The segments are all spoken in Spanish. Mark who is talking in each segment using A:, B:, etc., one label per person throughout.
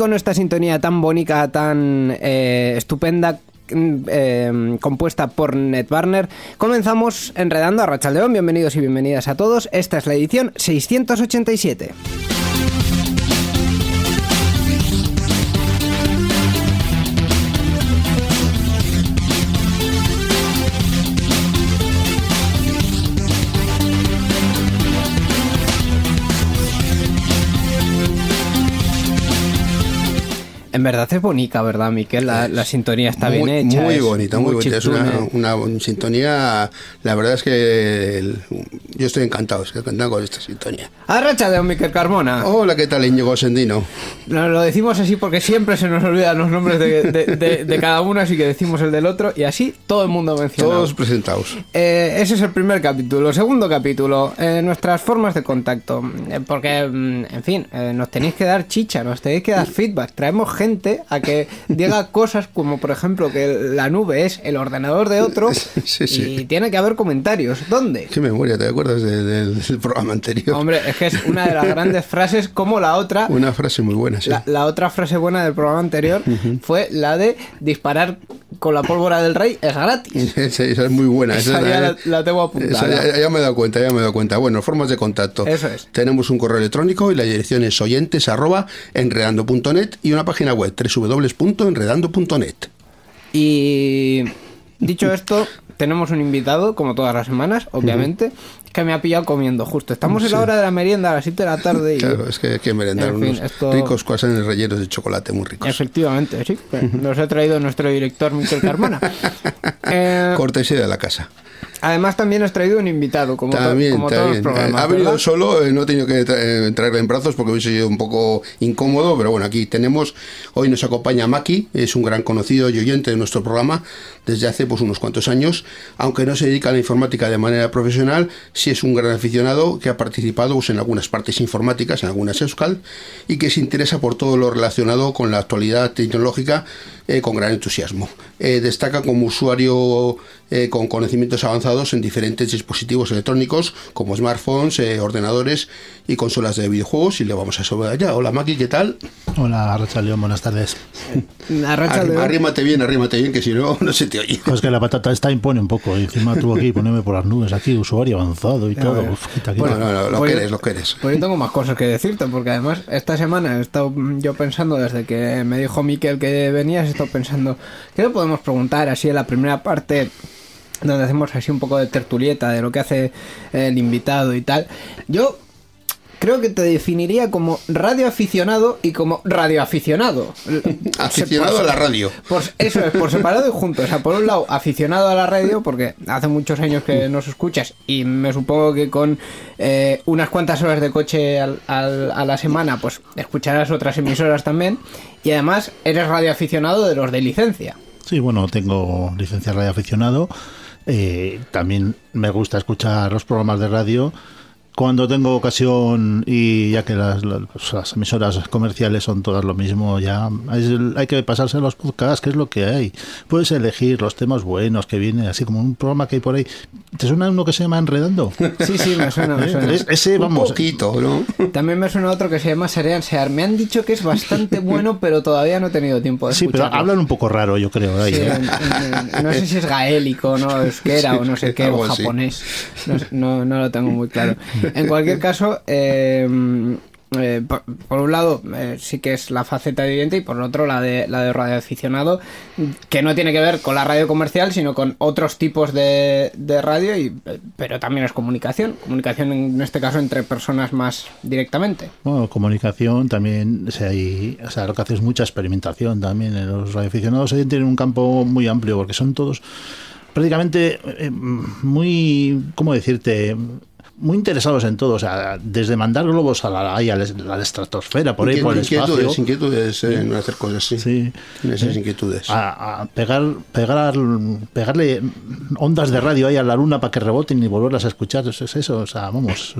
A: Con esta sintonía tan bonita, tan eh, estupenda, mm, eh, compuesta por Netbarner, comenzamos enredando a Rachaldeón. Bienvenidos y bienvenidas a todos. Esta es la edición 687. En verdad es bonita, ¿verdad, Miquel? La, la sintonía está
B: muy,
A: bien hecha.
B: Muy
A: es
B: bonita, muy, bonita. Es una, una sintonía. La verdad es que el- yo estoy encantado, estoy encantado con esta sintonía.
A: A Rachaldeón, Miquel Carmona.
B: Hola, ¿qué tal, Íñigo Sendino?
A: Nos lo decimos así porque siempre se nos olvidan los nombres de, de- de- de cada uno, así que decimos el del otro y así todo el mundo menciona.
B: Todos presentados.
A: Eh, ese es el primer capítulo. Segundo capítulo, eh, nuestras formas de contacto. Eh, porque, mm, en fin, eh, nos tenéis que dar chicha, nos tenéis que dar feedback. Traemos gente a que diga cosas como, por ejemplo, que la nube es el ordenador de otro
B: Sí, sí.
A: y tiene que haber comentarios. ¿Dónde?
B: Qué memoria, ¿te acuerdas de- del, del programa anterior?
A: Hombre, es que es una de las grandes frases como la otra.
B: Una frase muy buena, sí.
A: La, la otra frase buena del programa anterior fue la de disparar con la pólvora del rey es gratis.
B: Esa, esa es muy buena.
A: Esa
B: esa
A: ya
B: es-
A: la- la tengo apuntada.
B: ya, ya me he dado cuenta, ya me he dado cuenta. Bueno, formas de contacto.
A: Eso es.
B: Tenemos un correo electrónico y la dirección es oyentes arroba enredando.net y una página web www.enredando.net.
A: Y dicho esto, tenemos un invitado, como todas las semanas, obviamente, que me ha pillado comiendo justo. Estamos en la hora de la merienda a las 7 de la tarde y...
B: Claro, es que hay que merendar
A: En fin,
B: unos
A: esto-
B: ricos croissants rellenos de chocolate muy ricos.
A: Efectivamente, sí. Nos ha traído nuestro director Miquel Carmona. Eh,
B: Cortesía de la casa.
A: Además, también has traído un invitado, como, to-
B: También,
A: como todos los
B: también.
A: programas.
B: ha venido
A: ¿verdad?
B: solo, eh, no he tenido que tra- eh, traerle en brazos porque hubiese sido un poco incómodo, pero bueno, aquí tenemos, hoy nos acompaña Maki, es un gran conocido y oyente de nuestro programa desde hace pues unos cuantos años, aunque no se dedica a la informática de manera profesional, sí es un gran aficionado que ha participado pues, en algunas partes informáticas, en algunas Euskal, y que se interesa por todo lo relacionado con la actualidad tecnológica eh, con gran entusiasmo. Eh, destaca como usuario eh, con conocimientos avanzados en diferentes dispositivos electrónicos como smartphones, eh, ordenadores y consolas de videojuegos y le vamos a saludar ya. Hola Maki, ¿qué tal?
C: Hola, Racha León, buenas tardes.
B: Arrímate bien, arrímate bien, que si no, no se te oye.
C: Pues que la patata esta impone un poco. y encima tuvo que ponerme por las nubes aquí, usuario avanzado y todo. Uf, quita, quita.
B: No, no, no, lo
A: Pues-
B: que eres, lo que eres.
A: Pues yo tengo más cosas que decirte, porque además esta semana he estado yo pensando, desde que me dijo Miquel que venías, he estado pensando, ¿qué le podemos preguntar así en la primera parte? Donde hacemos así un poco de tertulieta de lo que hace el invitado y tal. Yo creo que te definiría como radioaficionado y como radioaficionado.
B: Aficionado
A: Por-
B: a la radio.
A: por, eso es, por separado y juntos. O sea, por un lado, aficionado a la radio, porque hace muchos años que nos escuchas y me supongo que con eh, unas cuantas horas de coche al- al- a la semana, pues escucharás otras emisoras también. Y además, eres radioaficionado de los de licencia.
C: Sí, bueno, tengo licencia radio aficionado. Eh, también me gusta escuchar los programas de radio. Cuando tengo ocasión y ya que las, las- pues, las emisoras comerciales son todas lo mismo, ya es hay que pasarse a los podcasts, que es lo que hay. Puedes elegir los temas buenos que vienen, así como un programa que hay por ahí. ¿Te suena uno que se llama Enredando?
A: Sí, sí, me suena, me suena.
C: Es- ese,
B: Un
C: vamos,
B: poquito, ¿no?
A: También me suena otro que se llama Serean Sear. Me han dicho que es bastante bueno, pero todavía no he tenido tiempo de
C: sí, pero hablan un poco raro, yo creo. ahí,
A: Sí,
C: ¿eh?
A: en- en- no sé si es gaélico, no euskera o no sé qué, o japonés. No, no- no lo tengo muy claro. En cualquier caso, eh, eh, por, un lado eh, sí que es la faceta de oyente y por otro la de la de radioaficionado que no tiene que ver con la radio comercial sino con otros tipos de, de radio y eh, pero también es comunicación comunicación en este caso entre personas más directamente
C: Bueno, comunicación también, o sea, hay- o sea, lo que hace es mucha experimentación también. En los radioaficionados tienen un campo muy amplio porque son todos prácticamente eh, muy, ¿cómo decirte? Muy interesados en todo, o sea, desde mandar globos a la, ahí a la, a la estratosfera, por ahí por el
B: inquietudes,
C: espacio.
B: inquietudes en hacer cosas así.
C: Sí.
B: Tiene esas inquietudes.
C: A, a pegar, pegar, pegarle ondas de radio ahí a la luna para que reboten y volverlas a escuchar. Eso es eso, o sea, vamos,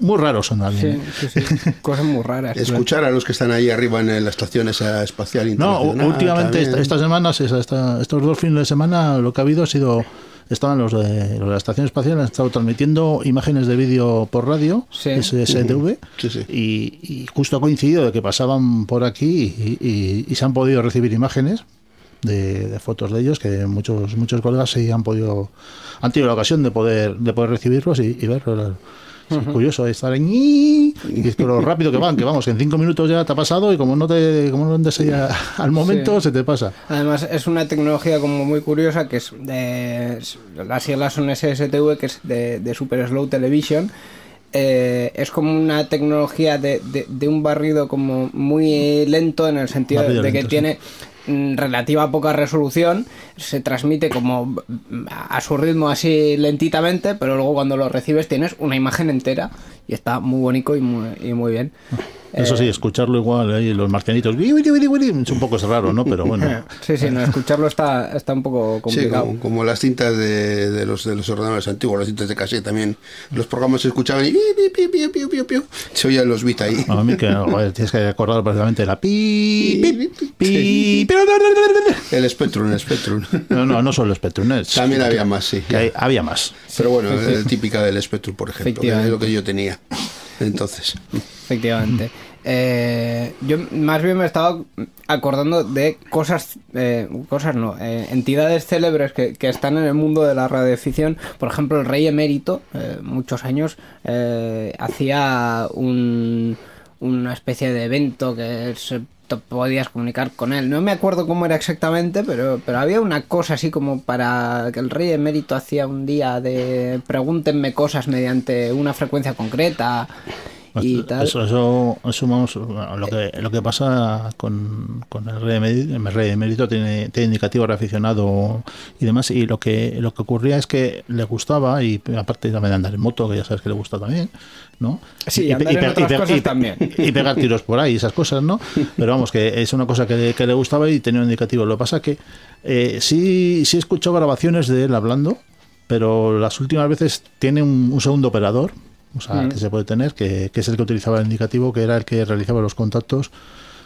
C: muy raros son también.
A: sí, sí, sí. cosas muy raras
B: Escuchar a los que están ahí arriba en la estación esa espacial
C: No,
B: internacional.
C: u- últimamente esta- estas semanas, esta- estos dos fines de semana, lo que ha habido ha sido, estaban los de, los de la estación espacial, han estado transmitiendo imágenes de vídeo por radio,
A: Sí.
C: SSTV,
B: Sí, sí.
C: Y, y justo ha coincidido de que pasaban por aquí y, y- y se han podido recibir imágenes de, de fotos de ellos que muchos muchos colegas sí han podido han tenido la ocasión de poder de poder recibirlos y, y verlos Es curioso estar en y es que lo rápido que van que vamos que en cinco minutos ya te ha pasado y como no te como no andes ahí al momento
A: Sí.
C: se te pasa
A: Además es una tecnología como muy curiosa que es de las siglas son SSTV que es de, de Super Slow Television. Eh, es como una tecnología de, de- de un barrido como muy lento en el sentido
C: Barrido
A: de que
C: lento,
A: tiene relativa poca resolución, se transmite como mm, a su ritmo así lentitamente, pero luego cuando lo recibes tienes una imagen entera y está muy bonito y muy, y muy bien.
C: eso
A: Eh,
C: sí escucharlo igual ahí los marcianitos es un poco raro no pero bueno
A: Sí, sí, no, escucharlo está, está un poco
B: Sí,
A: complicado.
B: como, como las cintas de, de los de los ordenadores antiguos, las cintas de cassette también. Los programas se escuchaban y se oían los bits ahí.
C: A mí que joder, tienes que acordar precisamente la pi, pi, pi,
B: Sí.
C: pi-
B: El Spectrum, el Spectrum.
C: No, no, no solo Spectrum. es-
B: También había más, sí.
C: hay- había más.
B: Pero bueno, el típica del Spectrum, por ejemplo, que es lo que yo tenía. Entonces,
A: Efectivamente. Eh, yo más bien me estaba acordando de cosas, eh, cosas no, eh, entidades célebres que, que están en el mundo de la radioficción. Por ejemplo, el rey emérito, muchos años, hacía un, una especie de evento que se podías comunicar con él. No me acuerdo cómo era exactamente, pero, pero había una cosa así como para que el rey emérito hacía un día de pregúntenme cosas mediante una frecuencia concreta y tal.
C: Eso, eso, eso vamos, bueno, lo, que, lo que pasa con, con el rey el rey emérito tiene, tiene indicativo reaficionado y demás, y lo que, lo que ocurría es que le gustaba, y aparte también de andar en moto, que ya sabes que le gusta también, ¿no?
A: Sí,
C: y,
A: cosas también.
C: pegar tiros por ahí, esas cosas, ¿no? Pero vamos, que es una cosa que, que le gustaba y tenía un indicativo. Lo que pasa que eh, sí, sí he escuchado grabaciones de él hablando, pero las últimas veces tiene un, un segundo operador, o sea,
A: Mm.
C: que se puede tener, que, que es el que utilizaba el indicativo, que era el que realizaba los contactos.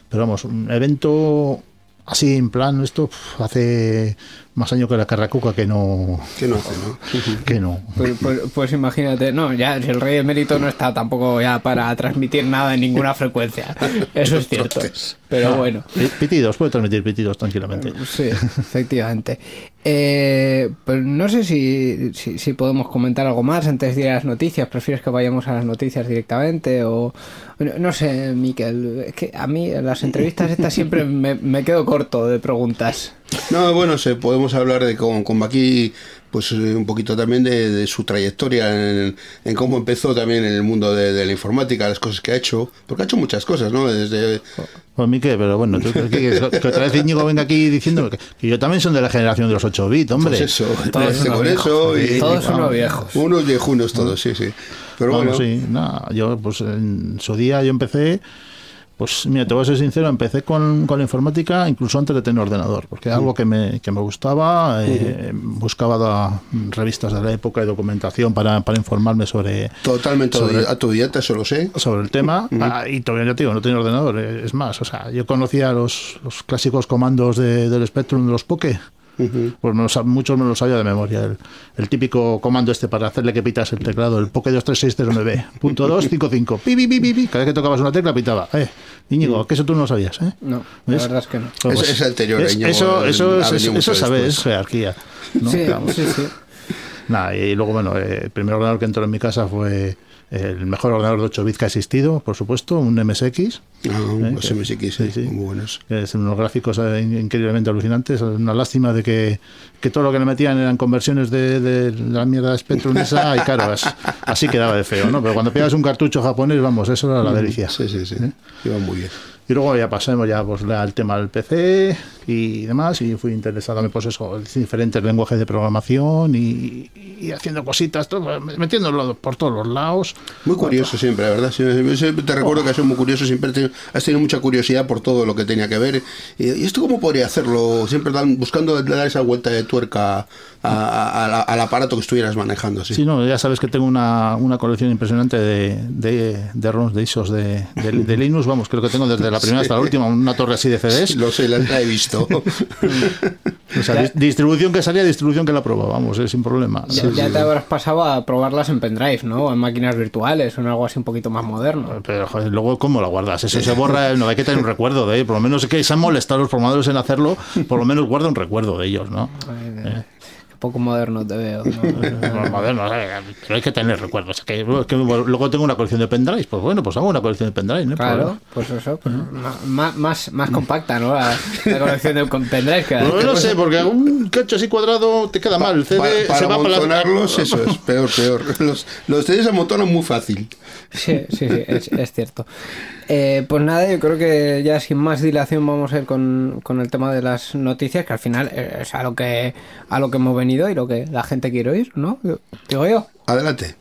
C: Pero vamos, un evento así en plan, esto hace más años que la carracuca que no.
B: ¿qué no hace, no?
C: Que no.
A: Pues, pues- pues imagínate, no, ya el rey emérito no está tampoco ya para transmitir nada en ninguna frecuencia. Eso es cierto. Pero bueno.
C: Pi- Pitidos, puede transmitir pitidos tranquilamente.
A: Sí, efectivamente. Eh, pues no sé si, si, podemos comentar algo más antes de ir a las noticias. ¿Prefieres que vayamos a las noticias directamente? O no, sé, Miquel. Es que a mí las entrevistas estas siempre me, me quedo corto de preguntas.
B: No, bueno, se, podemos hablar de con, con Baki, pues eh, un poquito también de, de su trayectoria, en, en cómo empezó también en el mundo de, de la informática, las cosas que ha hecho, porque ha hecho muchas cosas, ¿no? Desde
C: Pues mí qué, pero bueno, ¿tú quieres? que otra vez Íñigo venga aquí diciendo que, que yo también son de la generación de los 8 bits, hombre.
B: pues eso,
A: Todos viejos.
B: y
A: Todos unos viejos.
B: unos viejunos todos, sí, sí. Pero
C: Vamos,
B: bueno,
C: sí, nada, yo pues en su día yo empecé, pues mira, te voy a ser sincero, empecé con, con la informática incluso antes de tener ordenador, porque era algo que me, que me gustaba, eh, buscaba da- revistas de la época y documentación para, para informarme sobre,
B: totalmente
C: sobre-
B: autodidacta, eso lo sé.
C: sobre el tema Ah, y todavía te digo, no tenía ordenador, eh, es más, o sea, yo conocía los, los clásicos comandos de- del Spectrum de los Poke. Pues me los sab- muchos me los sabía de memoria. El, el típico comando este para hacerle que pitas el teclado, el Poke 23609, punto 255, pi, pi, pi, pi. Cada vez que tocabas una tecla pitaba. Eh, Íñigo, que eso tú no lo sabías, ¿eh?
A: No, la
C: ¿Ves?
A: verdad es que no.
C: Pues,
B: Es- es anterior a
C: es-
B: Íñigo,
C: eso, eso, es- eso sabes,
B: después.
C: es jerarquía. ¿no?
A: Sí,
C: Vamos.
A: sí, sí.
C: Nada, y luego, bueno, eh, el primer ordenador que entró en mi casa fue el mejor ordenador de 8 bits que ha existido, por supuesto, un MSX.
B: Ah,
C: ¿eh?
B: los MSX,
C: sí, sí.
B: muy buenos.
C: que es unos gráficos eh, in- increíblemente alucinantes. Una lástima de que, que todo lo que le metían eran conversiones de, de la mierda de Spectrum esa y claro, as- así quedaba de feo, ¿no? Pero cuando pillas un cartucho japonés, vamos, eso era la delicia.
B: Sí, sí, sí.
C: ¿Eh?
B: Iba muy bien.
C: Y luego ya pasamos ya pues, al tema del PC y demás, y fui interesándome pues eso, en diferentes lenguajes de programación y, y haciendo cositas, todo, metiéndolo por todos los lados.
B: Muy curioso siempre, la verdad. Siempre, siempre te recuerdo que has sido muy curioso, siempre has tenido mucha curiosidad por todo lo que tenía que ver. ¿Y, esto cómo podría hacerlo? Siempre buscando dar esa vuelta de jucători ca a- a- a la- al aparato que estuvieras manejando. Sí.
C: Sí, no, ya sabes que tengo una, una colección impresionante de, de, de ROMs, de ISOs de, de, de Linux, vamos, creo que tengo desde la primera hasta la última, una torre así de CDs.
B: Lo sé, la, la he visto.
C: O sea, dis- distribución que salía, distribución que la prueba, vamos, eh, sin problema.
A: Ya, ya te habrás pasado a probarlas en pendrive, ¿no? O en máquinas virtuales o en algo así un poquito más moderno.
C: Pero joder, luego, ¿cómo la guardas? Eso se borra, no hay que tener un recuerdo de ello. Por lo menos es que se han molestado los programadores en hacerlo, por lo menos guarda un recuerdo de ellos, ¿no?
A: Poco moderno te veo. ¿no?
C: Los modernos, eh, pero hay que tener recuerdos. Que, luego tengo una colección de pendrives, pues bueno, pues hago una colección de pendrives, ¿no?
A: Claro, pues eso, pues más, más, más compacta, ¿no? La, la colección de con pendrive que
C: Pues no sé, porque un cacho así cuadrado te queda mal. El CD
B: Pa- para
C: se va para la...
B: eso es, peor, peor. Los, los CDs se amontonan muy fácil.
A: Sí, sí, sí, es, es cierto. Eh, pues nada, yo creo que ya sin más dilación vamos a ir con, con el tema de las noticias, que al final es a lo que a lo que hemos venido y lo que la gente quiere oír, ¿no? Digo yo.
B: Adelante.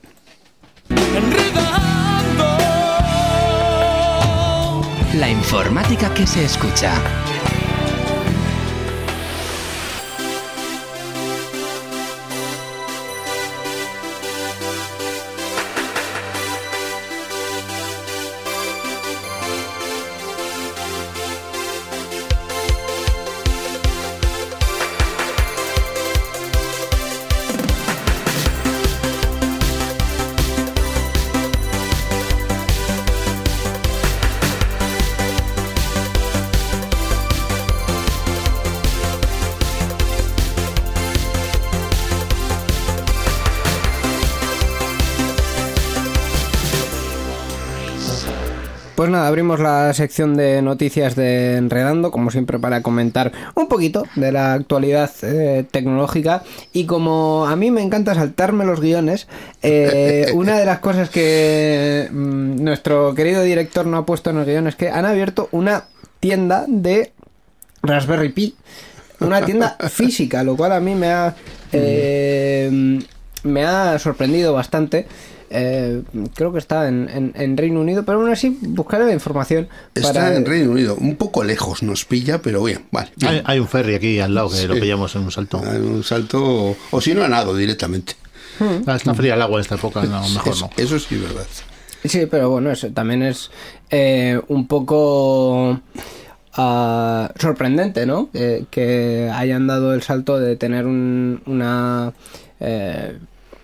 D: La informática que se escucha.
A: Abrimos la sección de noticias de Enredando, como siempre para comentar un poquito de la actualidad eh, tecnológica. Y como a mí me encanta saltarme los guiones, eh, una de las cosas que mm, nuestro querido director no ha puesto en el guion es que han abierto una tienda de Raspberry Pi. Una tienda física, lo cual a mí me ha, eh, me ha sorprendido bastante. Eh, creo que está en, en- en Reino Unido, pero aún así buscaré la información.
B: Está
A: para-
B: en Reino Unido, un poco lejos nos pilla, pero bien, vale. bien.
C: Hay, hay un ferry aquí al lado que lo pillamos en un salto.
B: Hay Un salto, o, o si no, a nado directamente.
C: Ah, Está fría el agua en esta época, no, mejor
B: eso,
C: no.
B: eso sí es verdad.
A: Sí, pero bueno, eso también es eh, un poco ah, sorprendente, ¿no? Eh, que hayan dado el salto de tener un- una eh,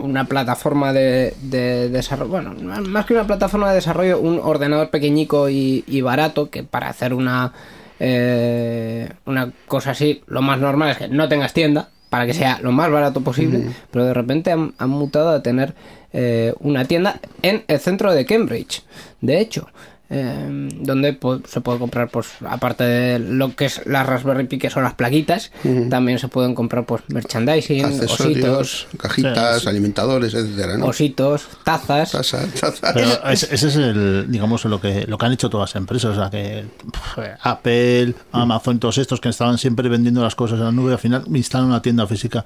A: una plataforma de, de desarrollo, bueno, más que una plataforma de desarrollo, un ordenador pequeñico y, y barato que para hacer una eh, una cosa así, lo más normal es que no tengas tienda para que sea lo más barato posible, pero de repente han, han mutado a tener eh, una tienda en el centro de Cambridge, de hecho, eh, donde se puede comprar, pues aparte de lo que es la Raspberry Pi, que son las plaquitas, también se pueden comprar pues merchandising,
B: Accesorios,
A: ositos,
B: cajitas,
C: Sí,
B: alimentadores, etcétera, ¿no?
A: ositos, tazas.
B: Taza, taza.
C: Pero ese, ese es el, digamos, lo que, lo que han hecho todas las empresas. O sea, que pf, Apple, Amazon, todos estos que estaban siempre vendiendo las cosas en la nube, al final instalan una tienda física.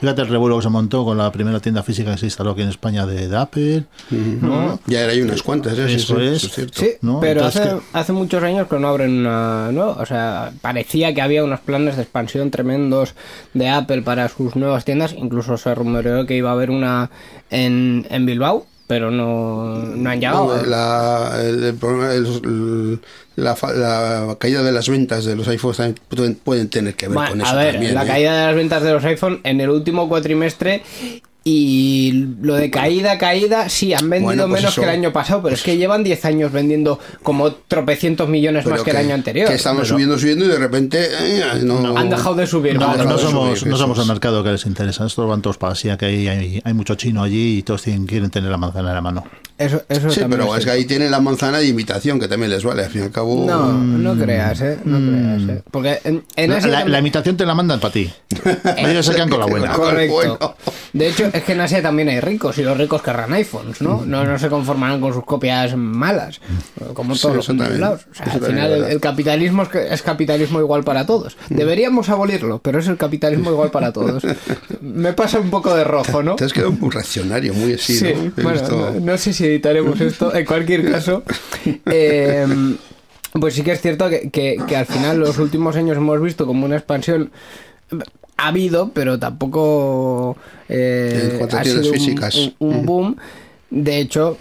C: Fíjate el revuelo que se montó con la primera tienda física que se instaló aquí en España de, de Apple. ¿no?
B: Ya era hay unas cuantas, ¿eh?
C: Eso es.
B: es cierto.
A: Sí,
C: ¿no?
A: pero
C: Entonces
A: hace, hace muchos años que no abren una nueva. O sea, parecía que había unos planes de expansión tremendos de Apple para sus nuevas tiendas. Incluso se rumoreó que iba a haber una en, en Bilbao, pero no, no han llegado.
B: No, la, el, el problema- el- el- la, fa- la caída de las ventas de los iPhones también pueden, pueden tener que ver
A: Bueno,
B: con eso
A: a ver,
B: también.
A: la
B: ¿eh?
A: caída de las ventas de los iPhone en el último cuatrimestre Y lo de caída, caída, sí, han vendido
B: Bueno, pues
A: menos
B: eso.
A: que el año pasado, pero es que llevan 10 años vendiendo como tropecientos millones
B: Pero
A: más que, el año anterior.
B: Que estamos subiendo, subiendo y de repente eh, no,
A: Han dejado de subir,
B: No,
C: No,
B: de
C: somos,
B: subir,
C: no somos el mercado que les interesa. Estos van todos para Asia, que hay, hay, hay mucho chino allí y todos tienen, quieren tener la manzana en la mano.
A: Eso, eso
B: Sí, pero es que ahí tienen la manzana de imitación, que también les vale, al fin y al cabo.
A: No, no creas, ¿eh? No creas, ¿eh? Porque en, en
C: La,
A: Asia
C: la-
A: también-
C: la imitación te la mandan para ti. Ellos se quedan con la buena.
A: Correcto.
B: Bueno.
A: De hecho, es que en Asia también hay ricos y los ricos querrán iPhones, ¿no? No, no se conformarán con sus copias malas, como
B: Sí,
A: todos los
B: también.
A: lados. O sea,
B: Eso
A: al final el, capitalismo es, que- es capitalismo igual para todos. Deberíamos abolirlo, pero es el capitalismo igual para todos. Me pasa un poco de rojo, ¿no?
B: Te has quedado muy reaccionario, muy así,
A: Sí,
B: ¿no? He
A: bueno,
B: visto-
A: no, no sé si editaremos esto. En cualquier caso, eh, pues sí que es cierto que, que- que al final los últimos años hemos visto como una expansión. Ha habido, pero tampoco eh, ha sido un-
B: físicas.
A: un, un boom. De hecho,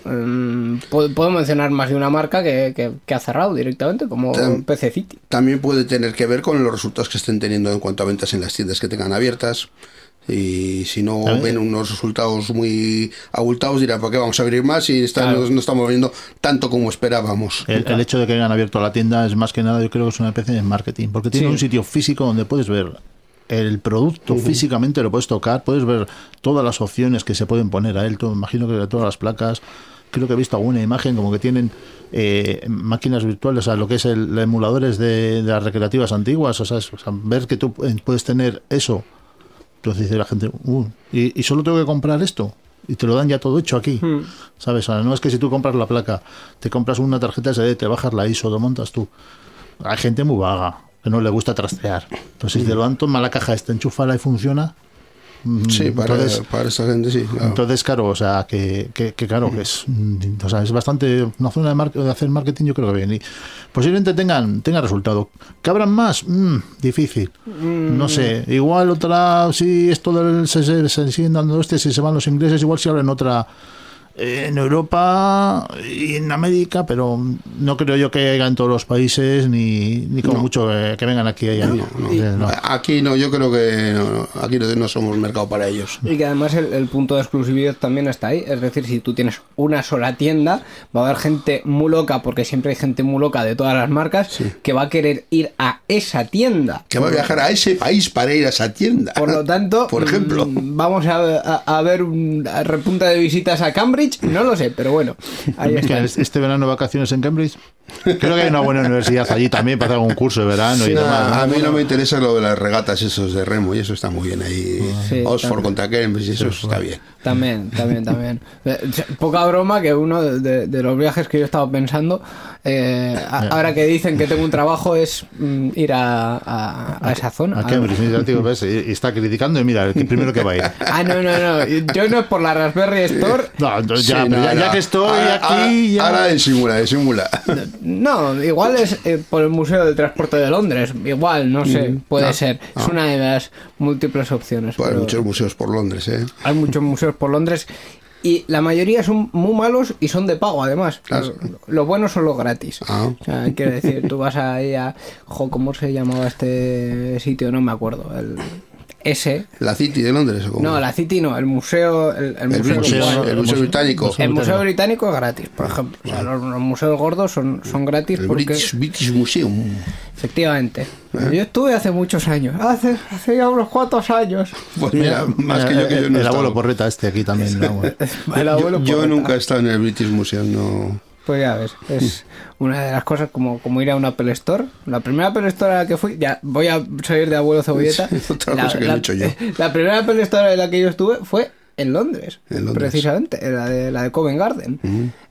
A: puedo, puedo mencionar más de una marca que, que- que ha cerrado directamente, como
B: Tam-
A: PC City.
B: También puede tener que ver con los resultados que estén teniendo en cuanto a ventas en las tiendas que tengan abiertas. Y si no ven unos resultados muy abultados, dirán, ¿por qué vamos a abrir más? Y está-
A: Claro.
B: no, no estamos viendo tanto como esperábamos.
C: El, el hecho de que hayan abierto la tienda es más que nada, yo creo que es una especie de marketing, porque tiene
A: Sí.
C: un sitio físico donde puedes ver el producto físicamente, lo puedes tocar, puedes ver todas las opciones que se pueden poner a él. Todo, imagino que de todas las placas, creo que he visto alguna imagen como que tienen eh, máquinas virtuales, o sea, lo que es el, emuladores de, de las recreativas antiguas, o sea, es- o sea, ver que tú puedes tener eso. Entonces dice la gente, "Uh, y, y solo tengo que comprar esto. Y te lo dan ya todo hecho aquí. ¿Sabes? O sea, no es que si tú compras la placa, te compras una tarjeta SD, te bajas la ISO, lo montas tú. Hay gente muy vaga, que no le gusta trastear. Entonces, si te lo dan, toma la caja esta, enchúfala y funciona. Mm,
B: Sí, para,
C: entonces,
B: para esta gente sí. claro.
C: entonces, claro, o sea, que, que, que claro, que es, mm, o sea, es bastante una zona de, mar- de hacer marketing, yo creo que bien. Y posiblemente tengan, tengan resultado. ¿Que abran más? Mm, difícil. No sé. Igual otra, si esto del, se, se, se siguen dando este, si se van los ingleses, igual si abren otra en Europa y en América, pero no creo yo que haya en todos los países, ni, ni como mucho eh, que vengan aquí allá. Eh, no.
B: Aquí no, yo creo que no, no, aquí no, no somos mercado para ellos.
A: Y que además el, el punto de exclusividad también está ahí. Es decir, si tú tienes una sola tienda, va a haber gente muy loca, porque siempre hay gente muy loca de todas las marcas, que va a querer ir a esa tienda.
B: Que va a viajar a ese país para ir a esa tienda.
A: Por lo tanto,
B: por ejemplo.
A: mm, vamos a, a- a ver un a repunta de visitas a Cambridge. No lo sé, pero bueno, ahí está.
C: este verano vacaciones en Cambridge. Creo que hay una buena universidad allí también para hacer un curso de verano y demás.
B: a mí no me interesa lo de las regatas esos de remo y eso está muy bien ahí.
A: Sí,
B: Oxford
A: también.
B: contra Cambridge y eso está bien.
A: También, también, también. Eh, Poca broma que uno de, de- de los viajes que yo estaba pensando, eh, a- ahora que dicen que tengo un trabajo, es mm, ir a, a- a esa zona.
C: A Cambridge, mira, tío, ves, y, y está criticando y mira, el primero que va a ir.
A: Ah, no, no, no. Yo no es por la Raspberry Store.
C: No, entonces ya,
B: Sí,
C: pero
B: no,
C: ya,
B: no.
C: ya que estoy
B: Ahora-
C: aquí, ya...
B: Ahora, ahora disimula, disimula.
A: No, igual es eh, por el Museo del Transporte de Londres. Igual, no sé, puede
B: Ah,
A: ser. Es una de las múltiples opciones.
B: Pues hay muchos museos por Londres, ¿eh?
A: hay muchos museos por Londres. Y la mayoría son muy malos y son de pago, además.
B: Claro.
A: Los buenos son los gratis.
B: Ah.
A: O sea, quiero decir, tú vas ahí a. Jo, ¿Cómo se llamaba este sitio? No me acuerdo. El ese.
B: La City de Londres. ¿o cómo?
A: No, la City no, el museo. El, el
B: el,
A: museo,
B: el museo británico.
A: El museo británico es gratis, por ejemplo. O sea, los, los museos gordos son, son gratis
B: El
A: porque.
B: British, British Museum.
A: Efectivamente. Yo estuve hace muchos años. Hace, hace ya unos cuantos años.
B: Pues mira, más que yo que yo
C: el,
B: no
C: el abuelo porreta este aquí también.
A: El abuelo
B: Yo, yo nunca he estado en el British Museum, no.
A: Pues ya ves, es una de las cosas como, como ir a una Apple Store. La primera Apple Store a la que fui, ya voy a salir de abuelo cebolleta.
B: Sí, otra cosa que he hecho yo.
A: La primera Apple Store en la que yo estuve fue en Londres,
B: En Londres.
A: precisamente, en la de, la de Covent Garden.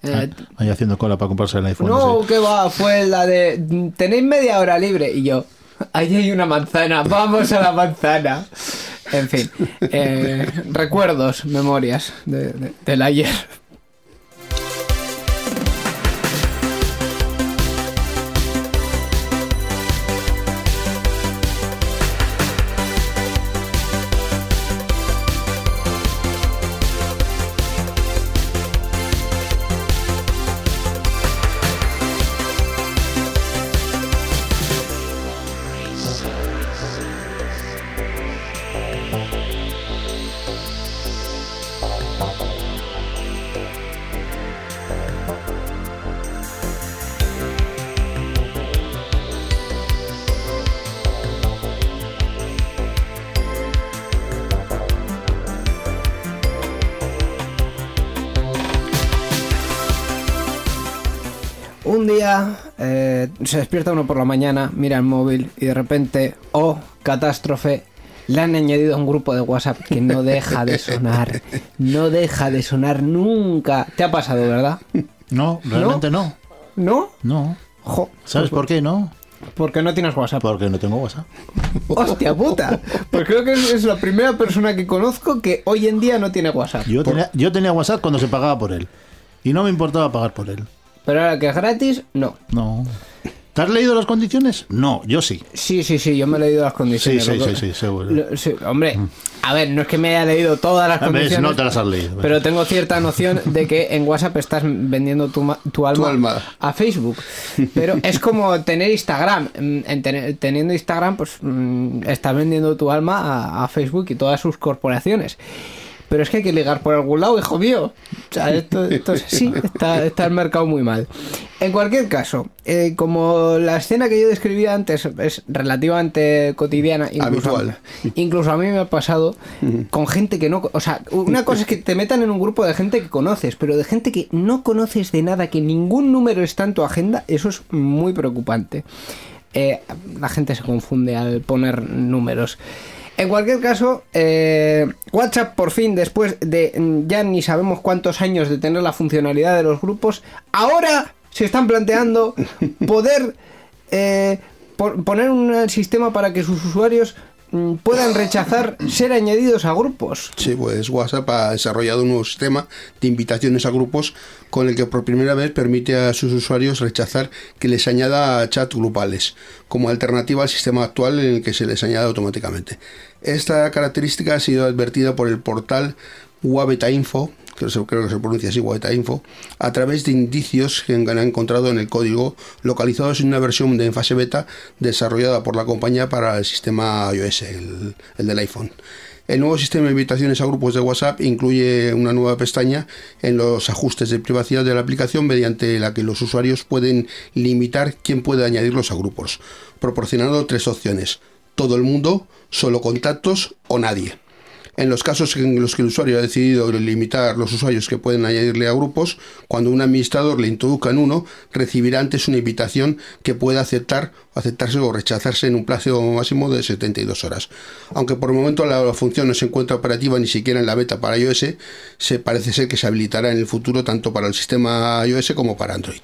A: Eh,
C: Ahí haciendo cola para comprarse el iPhone.
A: no,
C: ese.
A: que va, fue la de tenéis media hora libre y yo, ahí hay una manzana, vamos a la manzana. En fin, eh, recuerdos, memorias de- de- del ayer. Se despierta uno por la mañana, mira el móvil y de repente, oh, catástrofe, le han añadido a un grupo de WhatsApp que no deja de sonar. No deja de sonar nunca. ¿Te ha pasado, verdad?
C: No, realmente no.
A: ¿No?
C: No.
A: Jo,
C: ¿Sabes por qué no?
A: porque no tienes WhatsApp.
C: Porque no tengo WhatsApp.
A: Hostia puta. Pues creo que es, la primera persona que conozco que hoy en día no tiene WhatsApp.
C: Yo
A: Por-
C: tenía, yo tenía WhatsApp cuando se pagaba por él. Y no me importaba pagar por él.
A: Pero ahora que es gratis, no.
C: No. ¿Te has leído las condiciones? No, yo sí.
A: Sí, sí, sí, yo me he leído las condiciones.
C: Sí, sí, sí, sí, seguro.
A: Lo- sí, hombre, a ver, no es que me haya leído todas las
C: A
A: condiciones.
C: no te las has leído.
A: Pero tengo cierta noción de que en WhatsApp estás vendiendo tu, ma- tu alma,
B: Tu alma.
A: a Facebook. Pero es como tener Instagram. Mm, en tener- teniendo Instagram, pues mm, estás vendiendo tu alma a, a Facebook y todas sus corporaciones. Pero es que hay que ligar por algún lado, hijo mío. O sea, esto, esto es- sí, está, está el mercado muy mal. En cualquier caso, eh, como la escena que yo describía antes es relativamente cotidiana, incluso,
B: Habitual.
A: incluso a mí me ha pasado con gente que no... O sea, una cosa es que te metan en un grupo de gente que conoces, pero de gente que no conoces de nada, que ningún número está en tu agenda, eso es muy preocupante. Eh, la gente se confunde al poner números. En cualquier caso, eh, WhatsApp por fin, después de mm, ya ni sabemos cuántos años de tener la funcionalidad de los grupos, ahora se están planteando poder eh, por- poner un sistema para que sus usuarios puedan rechazar ser añadidos a grupos.
B: Sí, pues WhatsApp ha desarrollado un nuevo sistema de invitaciones a grupos con el que por primera vez permite a sus usuarios rechazar que les añada chats grupales, como alternativa al sistema actual en el que se les añade automáticamente. Esta característica ha sido advertida por el portal Wabeta Info, creo que se pronuncia así, Wabeta Info, a través de indicios que han encontrado en el código localizados en una versión de fase beta desarrollada por la compañía para el sistema iOS, el, el del iPhone. El nuevo sistema de invitaciones a grupos de WhatsApp incluye una nueva pestaña en los ajustes de privacidad de la aplicación mediante la que los usuarios pueden limitar quién puede añadirlos a grupos, proporcionando tres opciones, todo el mundo, solo contactos o nadie. En los casos en los que el usuario ha decidido limitar los usuarios que pueden añadirle a grupos, cuando un administrador le introduzca en uno, recibirá antes una invitación que pueda aceptar, aceptarse o rechazarse en un plazo máximo de 72 horas. Aunque por el momento la, función no se encuentra operativa ni siquiera en la beta para iOS, se parece ser que se habilitará en el futuro tanto para el sistema iOS como para Android.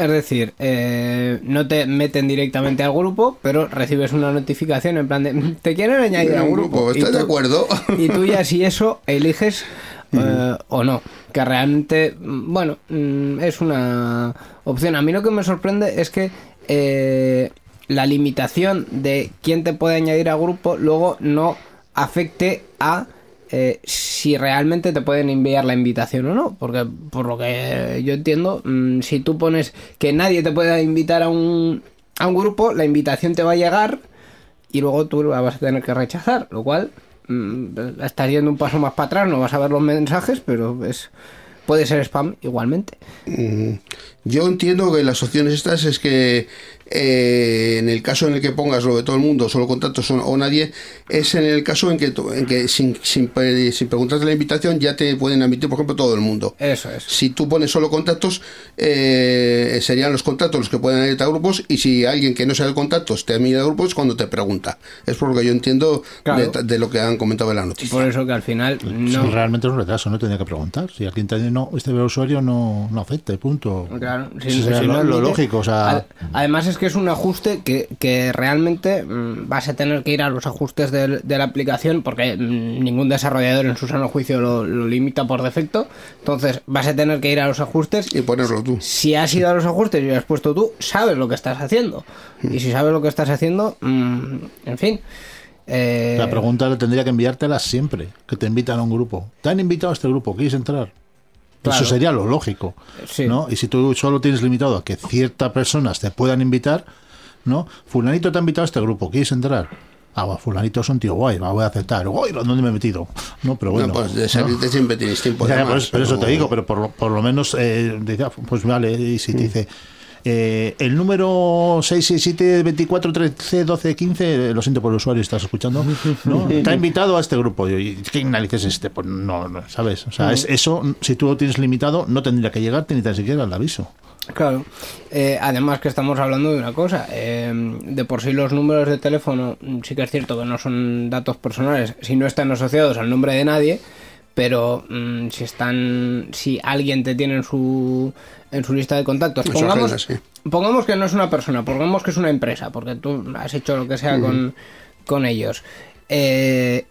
A: Es decir, eh, no te meten directamente al grupo, pero recibes una notificación en plan de te quieren añadir a un
B: Un
A: grupo.
B: ¿estás de acuerdo?
A: Y tú ya si eso eliges eh, o no. Que realmente, bueno, mm, es una opción. A mí lo que me sorprende es que eh, la limitación de quién te puede añadir a grupo luego no afecte a eh, si realmente te pueden enviar la invitación o no. Porque por lo que yo entiendo, mm, si tú pones que nadie te pueda invitar a un, a un grupo, la invitación te va a llegar y luego tú la vas a tener que rechazar, lo cual mm, estás yendo un paso más para atrás, no vas a ver los mensajes, pero es puede ser spam igualmente.
B: Yo entiendo que las opciones estas es que eh, en el caso en el que pongas lo de todo el mundo, solo contactos o, o nadie, es en el caso en que, en que sin, sin, sin preguntarte la invitación ya te pueden admitir, por ejemplo, todo el mundo.
A: Eso es.
B: Si tú pones solo contactos, eh, serían los contactos los que pueden añadirte a grupos y si alguien que no sea de contactos te admite a grupos cuando te pregunta. Es por lo que yo entiendo
A: Claro.
B: de, de lo que han comentado en la noticia.
A: Por eso que al final
C: Si
A: no.
C: realmente es un retraso, no tendría que preguntar. Si alguien te no, este usuario no, no acepta, y punto.
A: Claro, si-
C: Eso sería
A: si
C: lo, lógico, o sea...
A: Ad- Además es que es un ajuste que, que realmente mm, vas a tener que ir a los ajustes del- de, la aplicación porque mm, ningún desarrollador en su sano juicio lo, lo limita por defecto. Entonces vas a tener que ir a los ajustes.
B: Y ponerlo tú.
A: Si has ido a los ajustes y lo has puesto tú, sabes lo que estás haciendo. Y si sabes lo que estás haciendo, mm, en fin. eh,
C: La pregunta tendría que enviártela siempre, que te invitan a un grupo. ¿Te han invitado a este grupo? ¿Quieres entrar?
A: Claro.
C: Eso sería lo lógico.
A: Sí.
C: ¿no? Y si tú solo tienes limitado a que ciertas personas te puedan invitar, ¿no? Fulanito te ha invitado a este grupo, ¿quieres entrar? Ah, va, fulanito es un tío guay, va, voy a aceptar. Uy, ¿dónde me he metido? No, pero bueno.
B: no, pues de
C: ¿no?
B: salirte siempre tienes tiempo.
C: Ya,
B: de
C: por,
B: más,
C: eso, por eso
B: pero-
C: te digo, pero por, lo- por lo menos, eh, ah, pues vale, y si te dice, eh, el número 667 24 13 12 15, eh, lo siento por el usuario, estás escuchando, ¿no? te ha invitado a este grupo. Y yo, ¿y ¿Qué narices es este? Pues no, no, ¿sabes? O sea, es, eso, si tú lo tienes limitado, no tendría que llegarte ni tan siquiera el aviso.
A: Claro. Eh, además que estamos hablando de una cosa. eh, de por sí los números de teléfono sí que es cierto que no son datos personales si no están asociados al nombre de nadie. Pero mm, si están, si alguien te tiene en su en su lista de contactos, pongamos,
B: agenda,
A: pongamos que no es una persona, pongamos que es una empresa, porque tú has hecho lo que sea con, con ellos. Eh,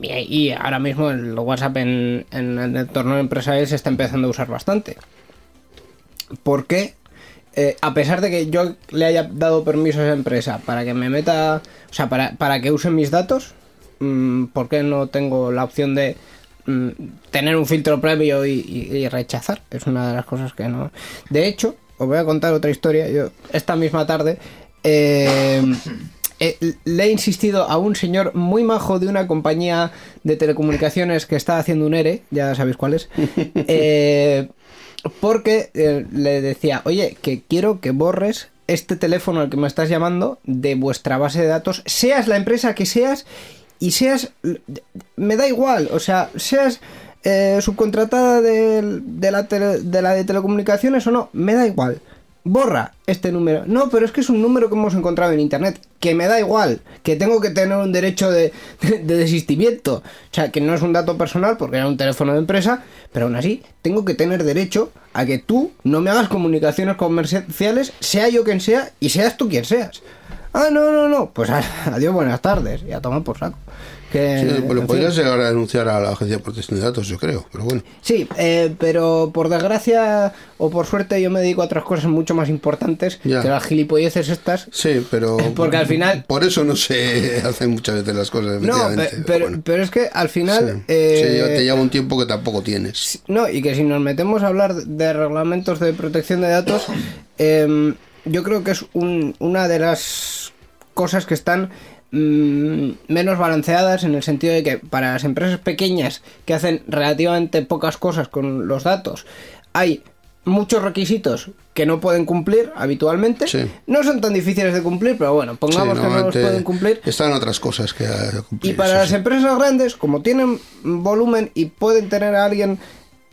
A: y, ahora mismo el WhatsApp en, en el entorno empresarial se está empezando a usar bastante. ¿Por qué? Eh, a pesar de que yo le haya dado permiso a esa empresa para que me meta, o sea, para, para que use mis datos, mm, ¿por qué no tengo la opción de mm, tener un filtro previo y, y- y rechazar? Es una de las cosas que no. De hecho, os voy a contar otra historia. Yo esta misma tarde eh, eh, le he insistido a un señor muy majo de una compañía de telecomunicaciones que está haciendo un ERE, ya sabéis cuál es. eh, porque eh, le decía, oye, que quiero que borres este teléfono al que me estás llamando de vuestra base de datos, seas la empresa que seas y seas... Me da igual, o sea, seas eh, subcontratada de, de la de telecomunicaciones o no, me da igual. Borra este número. No, pero es que es un número que hemos encontrado en internet. Que me da igual. Que tengo que tener un derecho de, de, de desistimiento. O sea, que no es un dato personal porque era un teléfono de empresa. Pero aún así, tengo que tener derecho a que tú no me hagas comunicaciones comerciales, sea yo quien sea y seas tú quien seas. Ah, no, no, no. Pues adiós, buenas tardes. Y a tomar por saco. Que,
B: Sí, lo
A: fin.
B: podrías llegar a denunciar a la Agencia de Protección de Datos, yo creo, pero bueno.
A: Sí, eh, pero por desgracia o por suerte yo me dedico a otras cosas mucho más importantes
B: Ya.
A: que las gilipolleces estas.
B: Sí, pero...
A: Porque al final-
B: Por eso no se hacen muchas veces las cosas,
A: No,
B: efectivamente.
A: pe- pero,
B: bueno.
A: pero es que al final...
B: Sí.
A: eh,
B: Sí, te lleva un tiempo que tampoco tienes.
A: No, y que si nos metemos a hablar de reglamentos de protección de datos, em, yo creo que es un- una de las cosas que están mm, menos balanceadas en el sentido de que para las empresas pequeñas que hacen relativamente pocas cosas con los datos, hay muchos requisitos que no pueden cumplir habitualmente.
B: Sí.
A: No son tan difíciles de cumplir, pero bueno,
B: Sí,
A: pongamos que no los pueden cumplir.
B: Están otras cosas que a cumplir.
A: Y para
B: sí,
A: las empresas grandes, como tienen volumen y pueden tener a alguien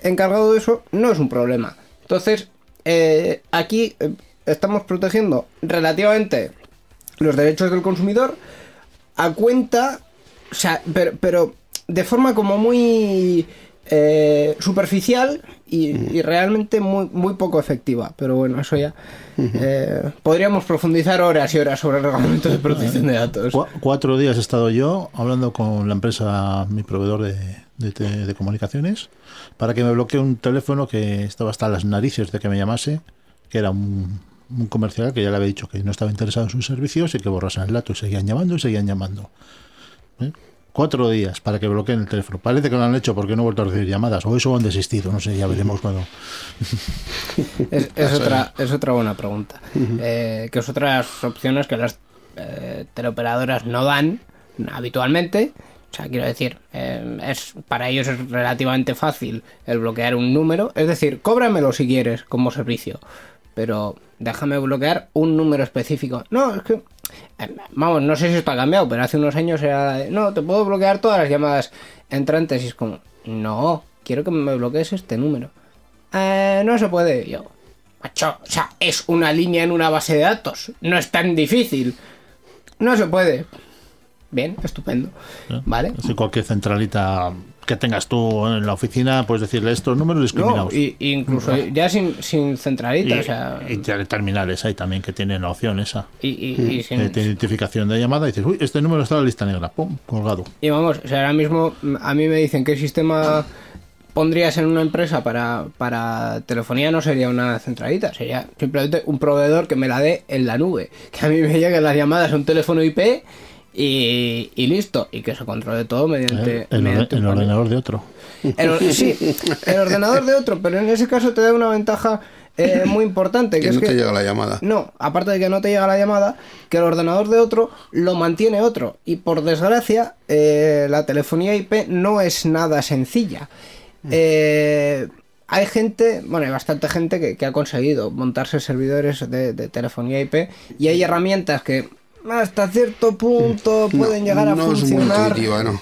A: encargado de eso, no es un problema. Entonces, eh, aquí eh, estamos protegiendo relativamente los derechos del consumidor a cuenta, o sea, pero, pero de forma como muy eh, superficial y, y realmente muy, muy poco efectiva. Pero bueno, eso ya. eh, podríamos profundizar horas y horas sobre el reglamento de protección de datos.
C: Cu- cuatro días he estado yo hablando con la empresa, mi proveedor de, de comunicaciones, para que me bloquee un teléfono que estaba hasta las narices de que me llamase, que era un, un comercial que ya le había dicho que no estaba interesado en sus servicios y que borrasen el dato y seguían llamando y seguían llamando. ¿Eh? Cuatro días para que bloqueen el teléfono. Parece que lo han hecho porque no he vuelto a recibir llamadas o eso han desistido, no sé, ya veremos cuando.
A: Es, es otra, es otra buena pregunta. Eh, que es otras opciones que las eh, teleoperadoras no dan habitualmente. O sea, quiero decir, eh, es para ellos es relativamente fácil el bloquear un número. Es decir, cóbramelo si quieres como servicio. Pero déjame bloquear un número específico. No, es que... eh, Vamos, no sé si esto ha cambiado, pero hace unos años era... de, No, te puedo bloquear todas las llamadas entrantes. Y es como... No, quiero que me bloquees este número. "Eh, no se puede. Yo, macho, o sea, es una línea en una base de datos. No es tan difícil. No se puede. Bien, estupendo.
C: ¿eh?
A: Vale.
C: Así cualquier centralita que tengas tú en la oficina, puedes decirle estos números
A: No,
C: discriminados.
A: y, y incluso ya sin, sin centralita,
C: Y,
A: o sea,
C: y te- terminales hay también que tienen la opción esa.
A: y, y- y sin-
C: de identificación de llamada y dices, uy, este número está en la lista negra, pum, colgado.
A: Y vamos, o sea, ahora mismo mm, a mí me dicen qué sistema pondrías en una empresa para, para telefonía, no sería una centralita, sería simplemente un proveedor que me la dé en la nube. Que a mí me lleguen las llamadas a un teléfono IP y, y listo, y que se controle todo mediante...
C: ¿eh? el,
A: mediante
C: orde- el
A: un panel.
C: ordenador de otro.
A: El sí, el ordenador de otro, pero en ese caso te da una ventaja eh, muy importante, que,
B: Que
A: es
B: no
A: que...
B: te llega la llamada.
A: No, aparte de que no te llega la llamada, que el ordenador de otro lo mantiene otro. Y por desgracia, eh, la telefonía IP no es nada sencilla. Eh, hay gente, bueno, hay bastante gente que, que ha conseguido montarse servidores de, de telefonía IP y hay herramientas que hasta cierto punto pueden llegar a
B: no es muy
A: funcionar.
B: intuitiva, no.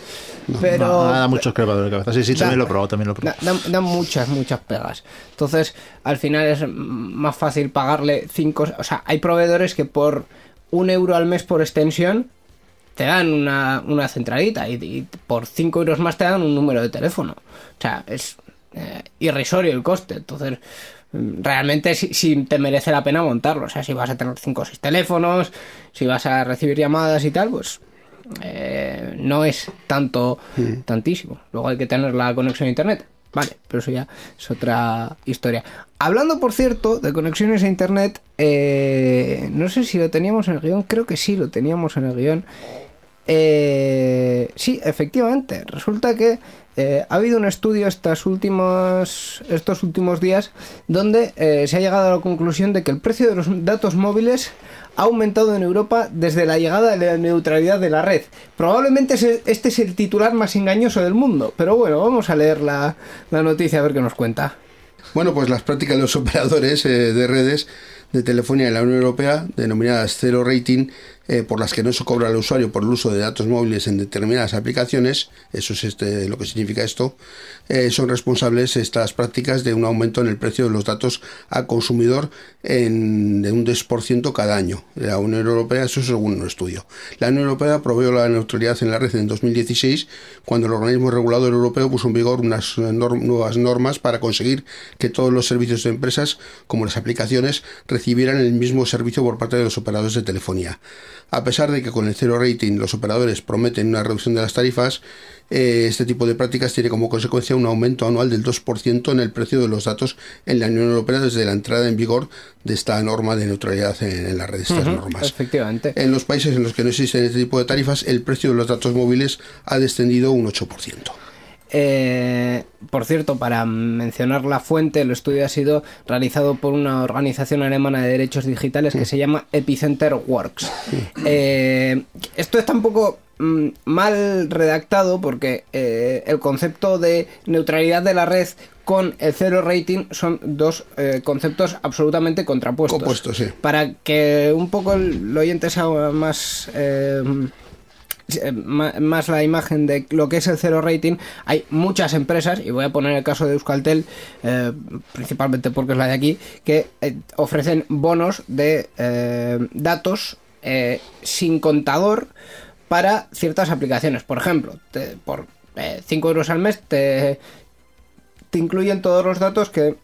A: pero
C: Da, da muchos quebraderos de cabeza. Sí, sí,
A: Da-
C: también lo he probado, también lo
A: da-
C: probado.
A: dan, dan muchas, muchas pegas. Entonces, al final es más fácil pagarle cinco. O sea, hay proveedores que por un euro al mes por extensión te dan una, una centralita y, y por 5 euros más te dan un número de teléfono. O sea, es eh, irrisorio el coste. Entonces, mm, realmente si, si te merece la pena montarlo. O sea, si vas a tener 5 o 6 teléfonos, si vas a recibir llamadas y tal, pues eh, no es tanto, tantísimo. Luego hay que tener la conexión a internet. Vale, pero eso ya es otra historia. Hablando, por cierto, de conexiones a internet, eh, no sé si lo teníamos en el guion, creo que sí lo teníamos en el guion. Eh, sí, efectivamente. Resulta que eh, ha habido un estudio estos últimos días donde eh, se ha llegado a la conclusión de que el precio de los datos móviles ha aumentado en Europa desde la llegada de la neutralidad de la red. Probablemente este es el titular más engañoso del mundo, pero bueno, vamos a leer la, noticia a ver qué nos cuenta.
B: Bueno, pues las prácticas de los operadores eh, de redes de telefonía en la Unión Europea, denominadas cero rating, eh, por las que no se cobra al usuario por el uso de datos móviles en determinadas aplicaciones, eso es este, lo que significa esto, eh, son responsables estas prácticas de un aumento en el precio de los datos al consumidor en, de un 10% cada año. La Unión Europea, eso es según un estudio. La Unión Europea proveó la neutralidad en la red en 2016, cuando el organismo regulador europeo puso en vigor unas nuevas normas para conseguir que todos los servicios de empresas, como las aplicaciones, recibieran el mismo servicio por parte de los operadores de telefonía. A pesar de que con el cero rating los operadores prometen una reducción de las tarifas, eh, este tipo de prácticas tiene como consecuencia un aumento anual del 2% en el precio de los datos en la Unión Europea desde la entrada en vigor de esta norma de neutralidad en, en la red, estas normas.
A: Efectivamente.
B: En los países en los que no existen este tipo de tarifas, el precio de los datos móviles ha descendido un 8%.
A: Eh, por cierto, para mencionar la fuente, el estudio ha sido realizado por una organización alemana de derechos digitales que se llama Epicenter Works. Eh, esto está un poco mm, mal redactado porque eh, el concepto de neutralidad de la red con el cero rating son dos eh, conceptos absolutamente contrapuestos.
B: Compuestos, sí.
A: Para que un poco el oyente sea más... eh, más la imagen de lo que es el cero rating, hay muchas empresas, y voy a poner el caso de Euskaltel, eh, principalmente porque es la de aquí, que eh, ofrecen bonos de eh, datos eh, sin contador para ciertas aplicaciones. Por ejemplo, por 5 euros al mes te, te incluyen todos los datos que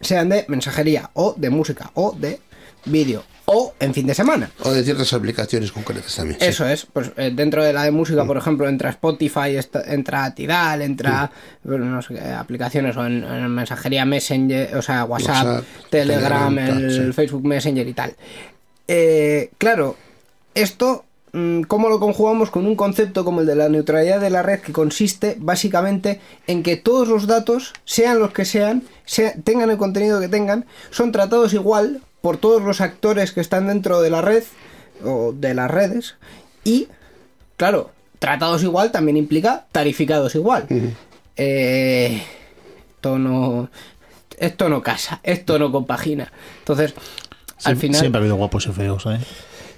A: sean de mensajería, o de música, o de vídeo, o en fin de semana.
B: O de ciertas aplicaciones concretas también. sí.
A: Eso es, pues eh, dentro de la de música, por ejemplo, entra Spotify, entra Tidal, entra bueno, no sé qué aplicaciones o en, en mensajería Messenger, o sea, WhatsApp,
B: WhatsApp,
A: Telegram,
B: Telegram,
A: el
B: sí.
A: Facebook Messenger y tal. Eh, claro, esto, mm, ¿cómo lo conjugamos con un concepto como el de la neutralidad de la red que consiste básicamente en que todos los datos, sean los que sean, sea- tengan el contenido que tengan, son tratados igual por todos los actores que están dentro de la red o de las redes y, claro, tratados igual también implica tarificados igual. Eh, esto no... Esto no casa, esto no compagina. Entonces, al final...
C: Siempre ha habido guapos y feos, ¿eh?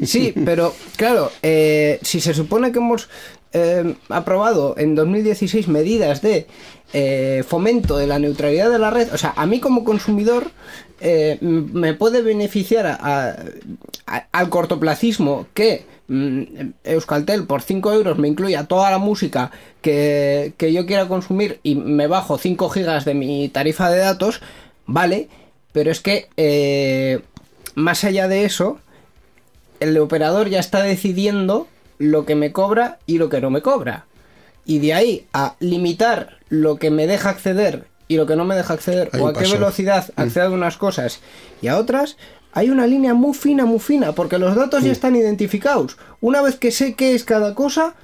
A: Sí, pero claro, eh, si se supone que hemos eh, aprobado en 2016 medidas de eh, fomento de la neutralidad de la red, o sea, a mí como consumidor eh, me puede beneficiar a- al cortoplacismo que mm, Euskaltel por 5 euros me incluya toda la música que, que yo quiera consumir y me bajo 5 gigas de mi tarifa de datos, vale, pero es que eh, más allá de eso, el operador ya está decidiendo lo que me cobra y lo que no me cobra. Y de ahí a limitar lo que me deja acceder y lo que no me deja acceder,
B: Hay
A: o a qué
B: paso.
A: velocidad accedo a unas cosas y a otras, hay una línea muy fina, muy fina, porque los datos ya están identificados. Una vez que sé qué es cada cosa,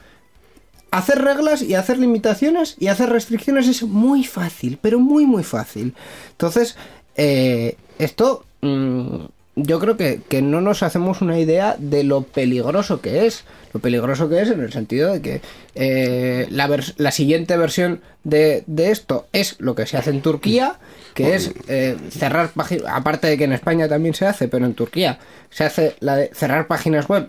A: hacer reglas y hacer limitaciones y hacer restricciones es muy fácil, pero muy muy fácil. Entonces, eh, esto mm, yo creo que, que no nos hacemos una idea de lo peligroso que es. Lo peligroso que es en el sentido de que eh, la, la siguiente versión de, de esto es lo que se hace en Turquía, que es eh, cerrar páginas, aparte de que en España también se hace, pero en Turquía se hace la de cerrar páginas web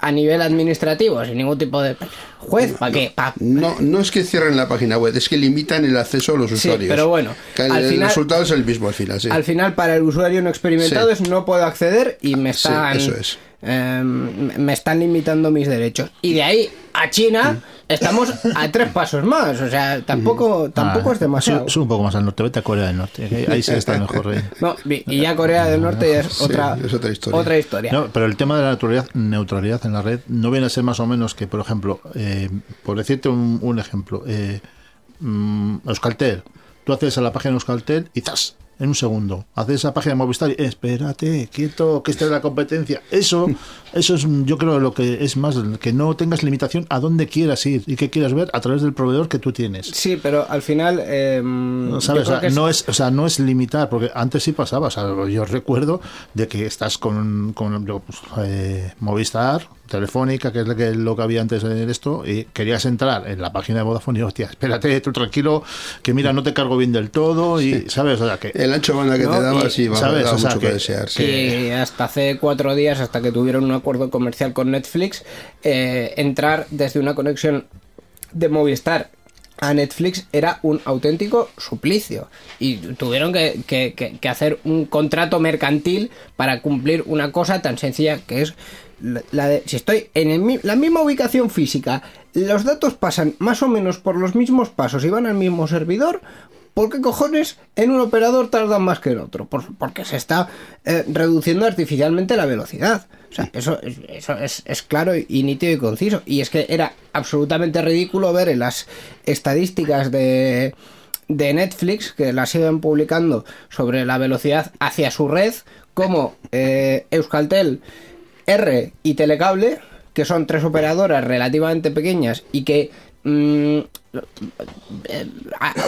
A: a nivel administrativo, sin ningún tipo de juez, ¿para qué? Pa-
B: No, no es que cierren la página web, es que limitan el acceso a los
A: Sí,
B: usuarios.
A: pero bueno,
B: Que
A: al
B: el
A: final-
B: resultado es el mismo al final, sí.
A: Al final, para el usuario no experimentado
B: Sí.
A: es no puedo acceder y me
B: Sí,
A: están,
B: eso es.
A: eh, me están limitando mis derechos. Y de ahí a China estamos a tres pasos más. O sea, tampoco, tampoco
C: Ah,
A: es demasiado.
C: Sube, un poco más al norte, vete a Corea del Norte. Ahí sí está mejor. eh.
A: No, y ya Corea del Norte ya es
B: Sí,
A: otra,
B: es otra historia.
A: otra historia.
C: No, pero el tema de la neutralidad, neutralidad en la red no viene a ser más o menos que, por ejemplo, eh, por decirte un, un ejemplo, eh, mm, Euskaltel, tú haces a la página de Euskaltel y ¡zas! En un segundo. Haces esa página de Movistar y espérate, quieto, que esta es la competencia. Eso, eso es yo creo lo que es más, que no tengas limitación a dónde quieras ir y qué quieras ver a través del proveedor que tú tienes.
A: Sí, pero al final. eh,
C: No, ¿sabes? O sea,
A: es-
C: no es, o sea, no es limitar, porque antes sí pasaba. O sea, yo recuerdo de que estás con, con yo, pues, eh, Movistar, Telefónica, que es lo que, lo que había antes en esto, y querías entrar en la página de Vodafone y, hostia, espérate, tú tranquilo, que mira, no te cargo bien del todo, y, ¿sabes? O sea, que...
B: El ancho de banda que
A: No,
B: te daba
A: y-
B: sí va,
C: ¿sabes?
B: daba
C: O sea,
B: mucho que,
C: que-
B: desear. sí.
A: que hasta hace cuatro días, hasta que tuvieron un acuerdo comercial con Netflix, eh, entrar desde una conexión de Movistar a Netflix era un auténtico suplicio y tuvieron que, que- que- que hacer un contrato mercantil para cumplir una cosa tan sencilla que es si estoy en la misma ubicación física los datos pasan más o menos por los mismos pasos y van al mismo servidor ¿Por qué cojones en un operador tardan más que en otro? Por- porque se está eh, reduciendo artificialmente la velocidad. O sea, eso, es- claro y nítido y conciso. Y es que era absolutamente ridículo ver en las estadísticas de, de Netflix, que las siguen publicando sobre la velocidad hacia su red, como eh, Euskaltel, R y Telecable, que son tres operadoras relativamente pequeñas y que mm, eh,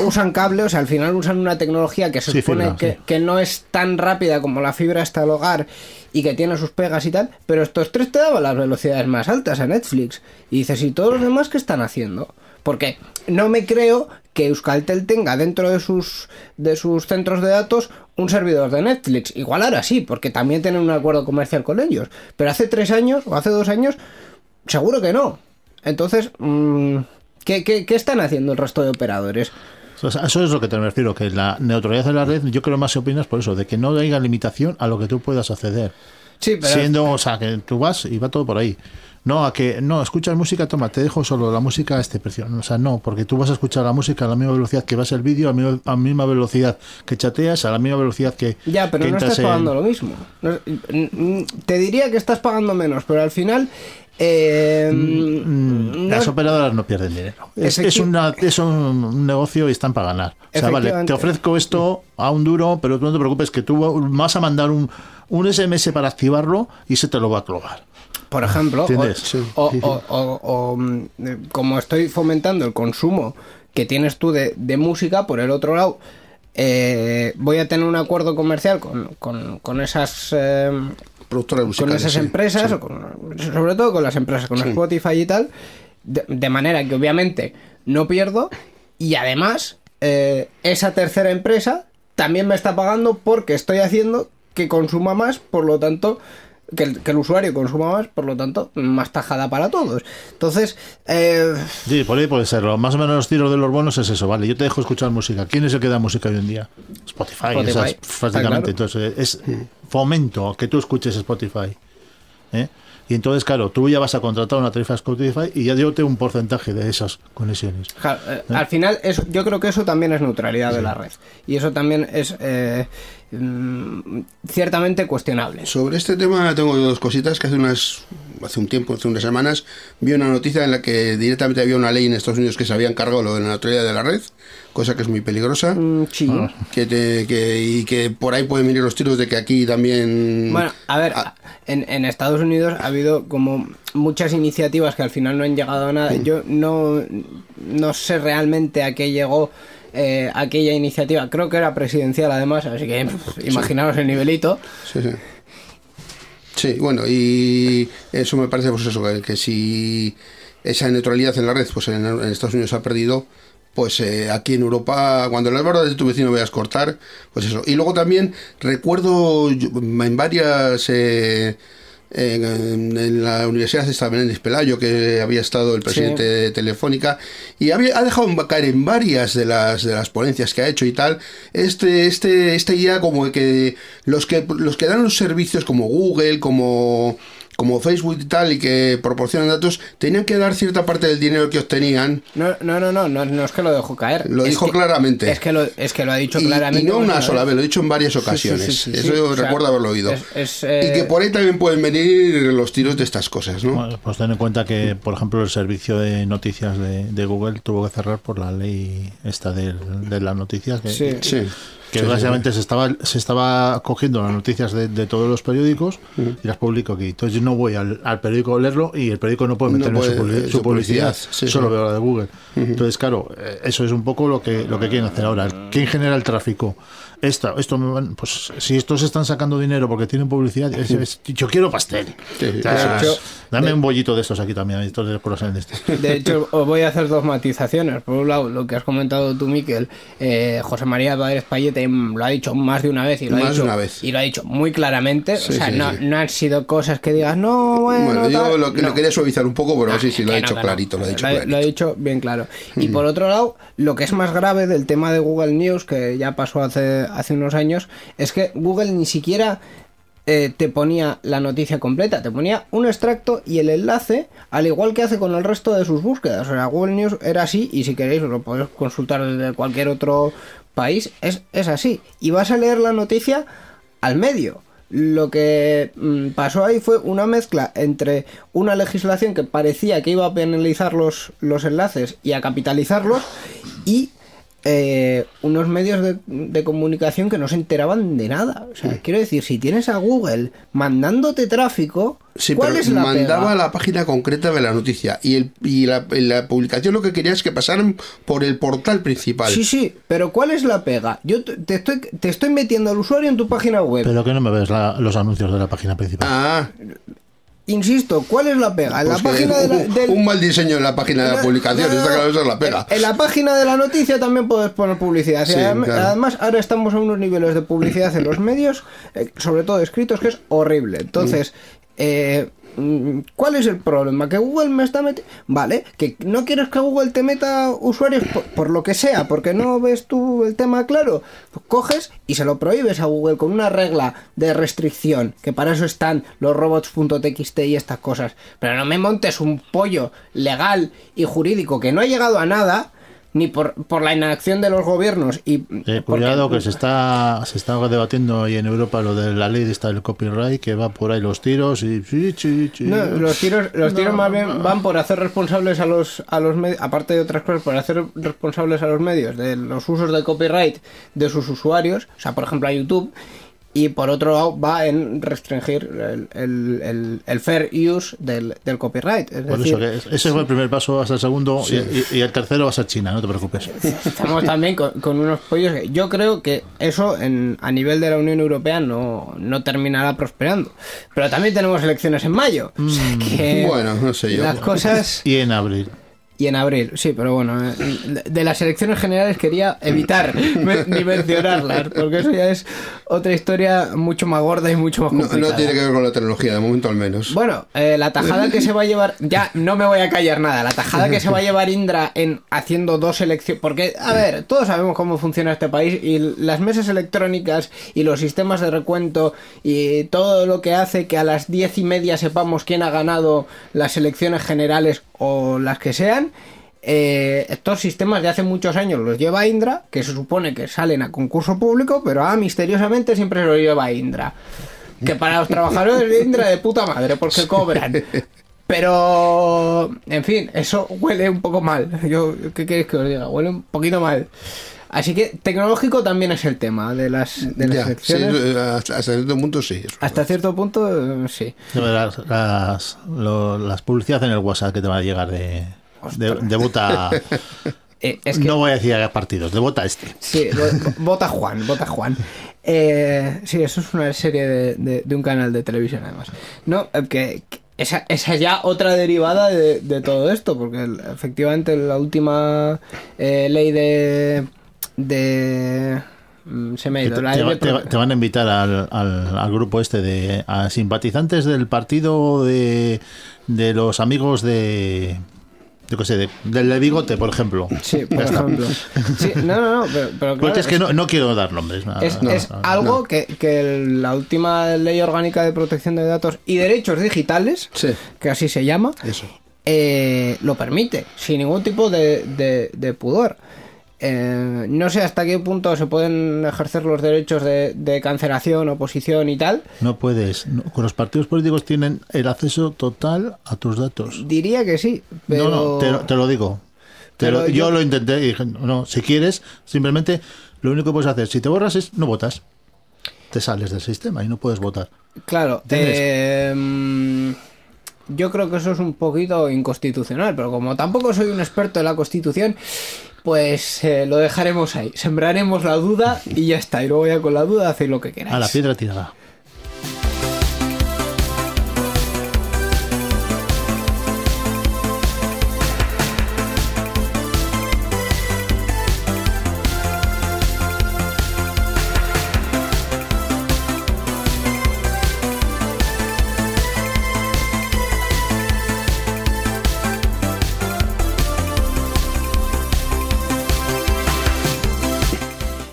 A: usan cable, o sea, al final usan una tecnología que se
C: Sí,
A: supone
C: fibra,
A: que,
C: sí.
A: que no es tan rápida como la fibra hasta el hogar y que tiene sus pegas y tal, pero estos tres te daban las velocidades más altas a Netflix. Y dices, ¿y todos los demás qué están haciendo? Porque no me creo que Euskaltel tenga dentro de sus, de sus centros de datos un servidor de Netflix. Igual ahora sí, porque también tienen un acuerdo comercial con ellos. Pero hace tres años o hace dos años, seguro que no. Entonces, mm, ¿qué, qué, qué están haciendo el resto de operadores?
C: Eso es lo que te refiero, que la neutralidad de la red, yo creo más se opinas por eso, de que no haya limitación a lo que tú puedas acceder.
A: Sí, pero...
C: Siendo, o sea, que tú vas y va todo por ahí. No, a que, no, escuchas música, toma, te dejo solo la música a este precio. O sea, no, porque tú vas a escuchar la música a la misma velocidad que vas el vídeo, a la misma- a la misma velocidad que chateas, a la misma velocidad que.
A: Ya, pero
C: que
A: no estás
C: en-
A: pagando lo mismo. Mm, te diría que estás pagando menos, pero al final... eh,
C: Mm,
A: no-
C: Las operadoras no pierden dinero. Es, es, una, es un, negocio y están para ganar. O sea, vale, te ofrezco esto a un duro, pero tú no te preocupes que tú vas a mandar un, un SMS para activarlo y se te lo va a clogar.
A: Por ejemplo, o, o- o- o- o, mm, eh, como estoy fomentando el consumo que tienes tú de, de música, por el otro lado, eh, voy a tener un acuerdo comercial con, con- con esas... eh,
B: Productoras
A: con esas
B: sí,
A: empresas,
B: sí.
A: o con- sobre todo con las empresas, con
B: Sí.
A: Spotify y tal, de, de manera que obviamente no pierdo y además eh, esa tercera empresa también me está pagando porque estoy haciendo que consuma más, por lo tanto, que el, que el usuario consuma más, por lo tanto, más tajada para todos. Entonces, eh,
C: Sí, por ahí puede serlo. Más o menos los tiros de los bonos es eso, vale. Yo te dejo escuchar música. ¿Quién es el que da música hoy en día? Spotify,
A: Spotify,
C: esas, prácticamente.
A: claro.
C: Entonces, es fomento que tú escuches Spotify. ¿eh? Y entonces, claro, tú ya vas a contratar una tarifa Spotify y ya yo tengo un porcentaje de esas conexiones.
A: ja- eh, al final, eso, yo creo que eso también es neutralidad de la red. Y eso también es eh, mm, ciertamente cuestionable.
B: Sobre este tema tengo dos cositas que hace unas hace un tiempo, hace unas semanas, vi una noticia en la que directamente había una ley en Estados Unidos que se había encargado lo de la neutralidad de la red, cosa que es muy peligrosa.
A: Mm, sí.
B: Que te- que- y que por ahí pueden venir los tiros de que aquí también
A: Bueno, a ver,
B: Ah.
A: en, en Estados Unidos ha habido como muchas iniciativas que al final no han llegado a nada. Yo no, no sé realmente a qué llegó eh, aquella iniciativa. Creo que era presidencial además, así que pff, imaginaos el nivelito.
B: Sí, sí. Sí, bueno, y eso me parece pues eso, que, que si esa neutralidad en la red, pues en, en Estados Unidos ha perdido, pues eh, aquí en Europa, cuando las barras de tu vecino veas cortar, pues eso. Y luego también recuerdo yo- en varias... eh, en, la Universidad de Benéndez Pelayo, que había estado el presidente
A: Sí.
B: de Telefónica, y había, ha dejado caer en varias de las, de las ponencias que ha hecho y tal, este, este, esta idea como de que los que los que dan los servicios como Google, como como Facebook y tal, y que proporcionan datos, tenían que dar cierta parte del dinero que obtenían
A: No, no, no, no, no, no es que lo dejó caer.
B: Lo
A: Es
B: dijo
A: que-
B: claramente.
A: Es que lo, es que lo ha dicho
B: y,
A: claramente.
B: y no una sola vez, lo he dicho en varias
A: Sí, sí, sí,
B: ocasiones.
A: sí, sí.
B: Eso
A: O sea,
B: recuerdo haberlo oído.
A: es- es,
B: Y
A: eh,
B: que por ahí también pueden venir los tiros de estas cosas, ¿no?
C: Bueno, pues ten en cuenta que, por ejemplo, el servicio de noticias de, de Google tuvo que cerrar por la ley esta de, de las noticias. Que,
A: Sí.
B: Sí.
C: Que
B: Sí, sí,
C: básicamente se estaba se estaba cogiendo las noticias de, de todos los periódicos y las publico aquí. Entonces yo no voy al, al periódico a leerlo y el periódico no puede
B: No
C: meterme
B: puede,
C: su, publi-
B: eh,
C: su publicidad. Solo veo la de Google. Entonces, claro, eh, eso es un poco lo que lo que quieren hacer ahora. ¿Quién genera el tráfico? Esta, esto pues si estos están sacando dinero porque tienen publicidad, es- es- yo quiero pastel.
B: Sí,
C: O sea,
A: de
C: dame un bollito de estos aquí también, estos de corazón de este.
A: De hecho, os voy a hacer dos matizaciones. Por un lado, lo que has comentado tú, Miquel, eh, José María Padres Payete mm, lo ha dicho más de una vez y lo, ha,
B: Más de
A: dicho,
B: una vez.
A: y lo ha dicho muy claramente.
B: Sí,
A: o sea,
B: sí,
A: no,
B: sí.
A: no han sido cosas que digas, no, bueno.
B: Bueno, yo
A: tal".
B: lo, que
A: No.
B: lo quería suavizar un poco, pero
A: Ah,
B: sí, sí, lo ha dicho
A: no.
B: clarito, lo ha dicho
A: Lo,
B: clarito.
A: lo ha dicho bien claro. Y por otro lado, lo que es más grave del tema de Google News, que ya pasó hace, hace unos años, es que Google ni siquiera eh, te ponía la noticia completa, te ponía un extracto y el enlace, al igual que hace con el resto de sus búsquedas. O sea, Google News era así y si queréis lo podéis consultar desde cualquier otro país, es, es así. Y vas a leer la noticia al medio. Lo que mm, pasó ahí fue una mezcla entre una legislación que parecía que iba a penalizar los, los enlaces y a capitalizarlos y eh, unos medios de, de comunicación que no se enteraban de nada. O sea, quiero decir, si tienes a Google mandándote tráfico,
B: Sí,
A: ¿cuál
B: pero
A: es la
B: mandaba
A: pega?
B: la página concreta de la noticia y, el, y la, la publicación lo que quería es que pasaran por el portal principal.
A: Sí, sí, pero ¿cuál es la pega? Yo te te estoy, te estoy metiendo al usuario en tu página web.
C: Pero que no me ves la- los anuncios de la página principal.
B: Ah,
A: Insisto, ¿cuál es la pega? En la
B: pues
A: página de la,
B: un,
A: del-
B: un mal diseño en la página de la publicación,
A: No, no,
B: está
A: no.
B: claro, esa es la pega.
A: En, la página de la noticia también puedes poner publicidad.
B: Sí, claro.
A: Además, ahora estamos a unos niveles de publicidad en los medios, eh, sobre todo escritos, que es horrible. Entonces, eh, mm, ¿cuál es el problema? Que Google me está metiendo... Vale, que no quieres que Google te meta usuarios por, lo que sea, porque no ves tú el tema claro. Pues coges y se lo prohíbes a Google con una regla de restricción, que para eso están los robots.txt y estas cosas. Pero no me montes un pollo legal y jurídico que no ha llegado a nada, ni por, por la inacción de los gobiernos. Y
C: Eh,
A: porque-
C: cuidado que se está se está debatiendo ahí en Europa lo de la ley de esta del copyright que va por ahí los tiros y sí, sí, sí.
A: No, los tiros, los tiros más bien van por hacer responsables a los, a los medios, aparte de otras cosas, por hacer responsables a los medios de los usos de copyright de sus usuarios, o sea, por ejemplo a YouTube, y por otro lado va en restringir el, el- el- el fair use del, del copyright. Es
C: Por
A: decir,
C: eso que es- ese fue el primer paso hasta el segundo y, y- y el tercero va a ser China, no te preocupes.
A: Estamos también con, con unos pollos que yo creo que eso en, a nivel de la Unión Europea no, no terminará prosperando. Pero también tenemos elecciones en mayo. O sea que
B: Mm. Bueno, no sé yo.
A: Las cosas...
C: Y en abril.
A: Y en abril, sí, pero bueno, eh, de- las elecciones generales quería evitar ni mencionarlas, porque eso ya es otra historia mucho más gorda y mucho más
B: No,
A: complicada.
B: no tiene que ver con la tecnología, de momento al menos.
A: Bueno, eh, la tajada que se va a llevar, ya no me voy a callar nada, la tajada que se va a llevar Indra en haciendo dos elecciones, porque, a ver, todos sabemos cómo funciona este país y las mesas electrónicas y los sistemas de recuento y todo lo que hace que a las diez y media sepamos quién ha ganado las elecciones generales o las que sean. eh, estos sistemas de hace muchos años los lleva Indra, que se supone que salen a concurso público, pero ah, misteriosamente siempre los lleva Indra. Que para los trabajadores de Indra de puta madre, porque cobran. Pero, en fin, eso huele un poco mal. Yo, ¿qué queréis que os diga? Huele un poquito mal. Así que tecnológico también es el tema de las, de las
B: Ya, sí,
A: elecciones.
B: eh, hasta, hasta cierto punto sí.
A: Hasta cierto punto, eh, sí.
C: Las, lo- las publicidades en el WhatsApp que te van a llegar de, de, de vota.
A: Eh, es que,
C: No voy a decir a partidos, de vota este.
A: Sí, vo- vota Juan, vota Juan. Eh, sí, eso es una serie de, de- de un canal de televisión además. No, que, que esa, esa es ya otra derivada de, de todo esto, porque el- efectivamente la última eh, ley de, de mm, se me ha ido.
C: te,
A: La
C: te va- te van a invitar al, al- al grupo este de a simpatizantes del partido de, de los amigos de yo qué sé, de- del de bigote, por ejemplo.
A: Sí, por ejemplo. Sí, no, no, no, pero, pero claro,
C: Porque es que no, no quiero dar nombres.
A: Es, algo que, que la última ley orgánica de protección de datos y derechos digitales,
B: Sí.
A: que así se llama,
B: Eso.
A: eh, lo permite, sin ningún tipo de, de- de pudor. Eh, no sé hasta qué punto se pueden ejercer los derechos de, de cancelación, oposición y tal.
C: No puedes. no, con los partidos políticos tienen el acceso total a tus datos.
A: Diría que sí, pero...
C: No, no, te, lo- te lo digo. Te lo- yo,
A: yo-
C: lo intenté y dije, no, si quieres, simplemente lo único que puedes hacer, si te borras es no votas. Te sales del sistema y no puedes votar.
A: Claro, eh, mm, yo creo que eso es un poquito inconstitucional, pero como tampoco soy un experto en la Constitución, pues eh, lo dejaremos ahí. Sembraremos la duda y ya está. Y luego ya con la duda hacéis lo que queráis.
C: A la piedra tirada.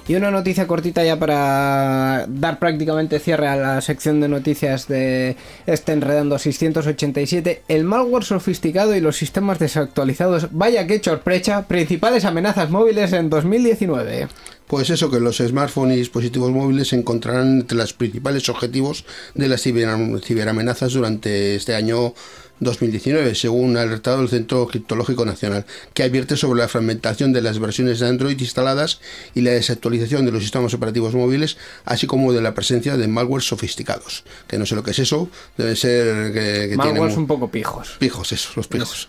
A: Y una noticia cortita ya para dar prácticamente cierre a la sección de noticias de este Enredando 687. El malware sofisticado y los sistemas desactualizados. Vaya que sorpresa. Principales amenazas móviles en 2019.
B: Pues eso, que los smartphones y dispositivos móviles se encontrarán entre los principales objetivos de las ciber- ciberamenazas durante este año 2019, según ha alertado el Centro Criptológico Nacional, que advierte sobre la fragmentación de las versiones de Android instaladas y la desactualización de los sistemas operativos móviles, así como de la presencia de malware sofisticados. Que no sé lo que es eso, debe ser que, que tiene
A: Malwares
B: mu-
A: un poco pijos.
B: Pijos, eso, los pijos.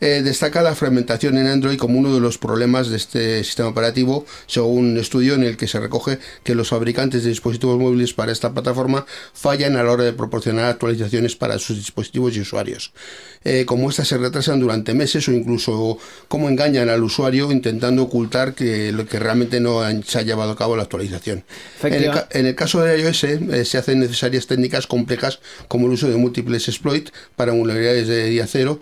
B: Eh, destaca la fragmentación en Android como uno de los problemas de este sistema operativo, según un estudio en el que se recoge que los fabricantes de dispositivos móviles para esta plataforma fallan a la hora de proporcionar actualizaciones para sus dispositivos y usuarios. Eh, como estas se retrasan durante meses o incluso cómo engañan al usuario intentando ocultar que lo que realmente no han- se ha llevado a cabo la actualización. En el, en el caso de iOS eh, se hacen necesarias técnicas complejas como el uso de múltiples exploits para vulnerabilidades de día cero,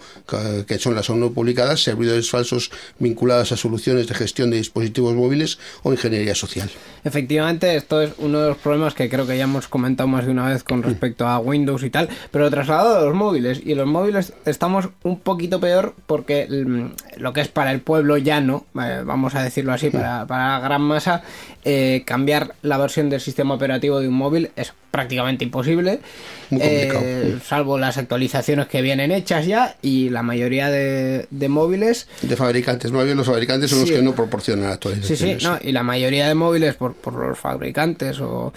B: que son las aún no publicadas, servidores falsos vinculados a soluciones de gestión de dispositivos móviles o ingeniería social.
A: Efectivamente, esto es uno de los problemas que creo que ya hemos comentado más de una vez con respecto a Windows y tal, pero trasladado a los móviles. Y los móviles estamos un poquito peor porque mm, lo que es para el pueblo llano, eh, vamos a decirlo así, para, para la gran masa, eh, cambiar la versión del sistema operativo de un móvil es prácticamente imposible,
B: Muy
A: eh, salvo las actualizaciones que vienen hechas ya y la mayoría de, de móviles
B: De fabricantes, más bien los fabricantes son
A: Sí.
B: los que no proporcionan
A: Sí,
B: actualizaciones.
A: sí, no, y la mayoría de móviles por, por los fabricantes o,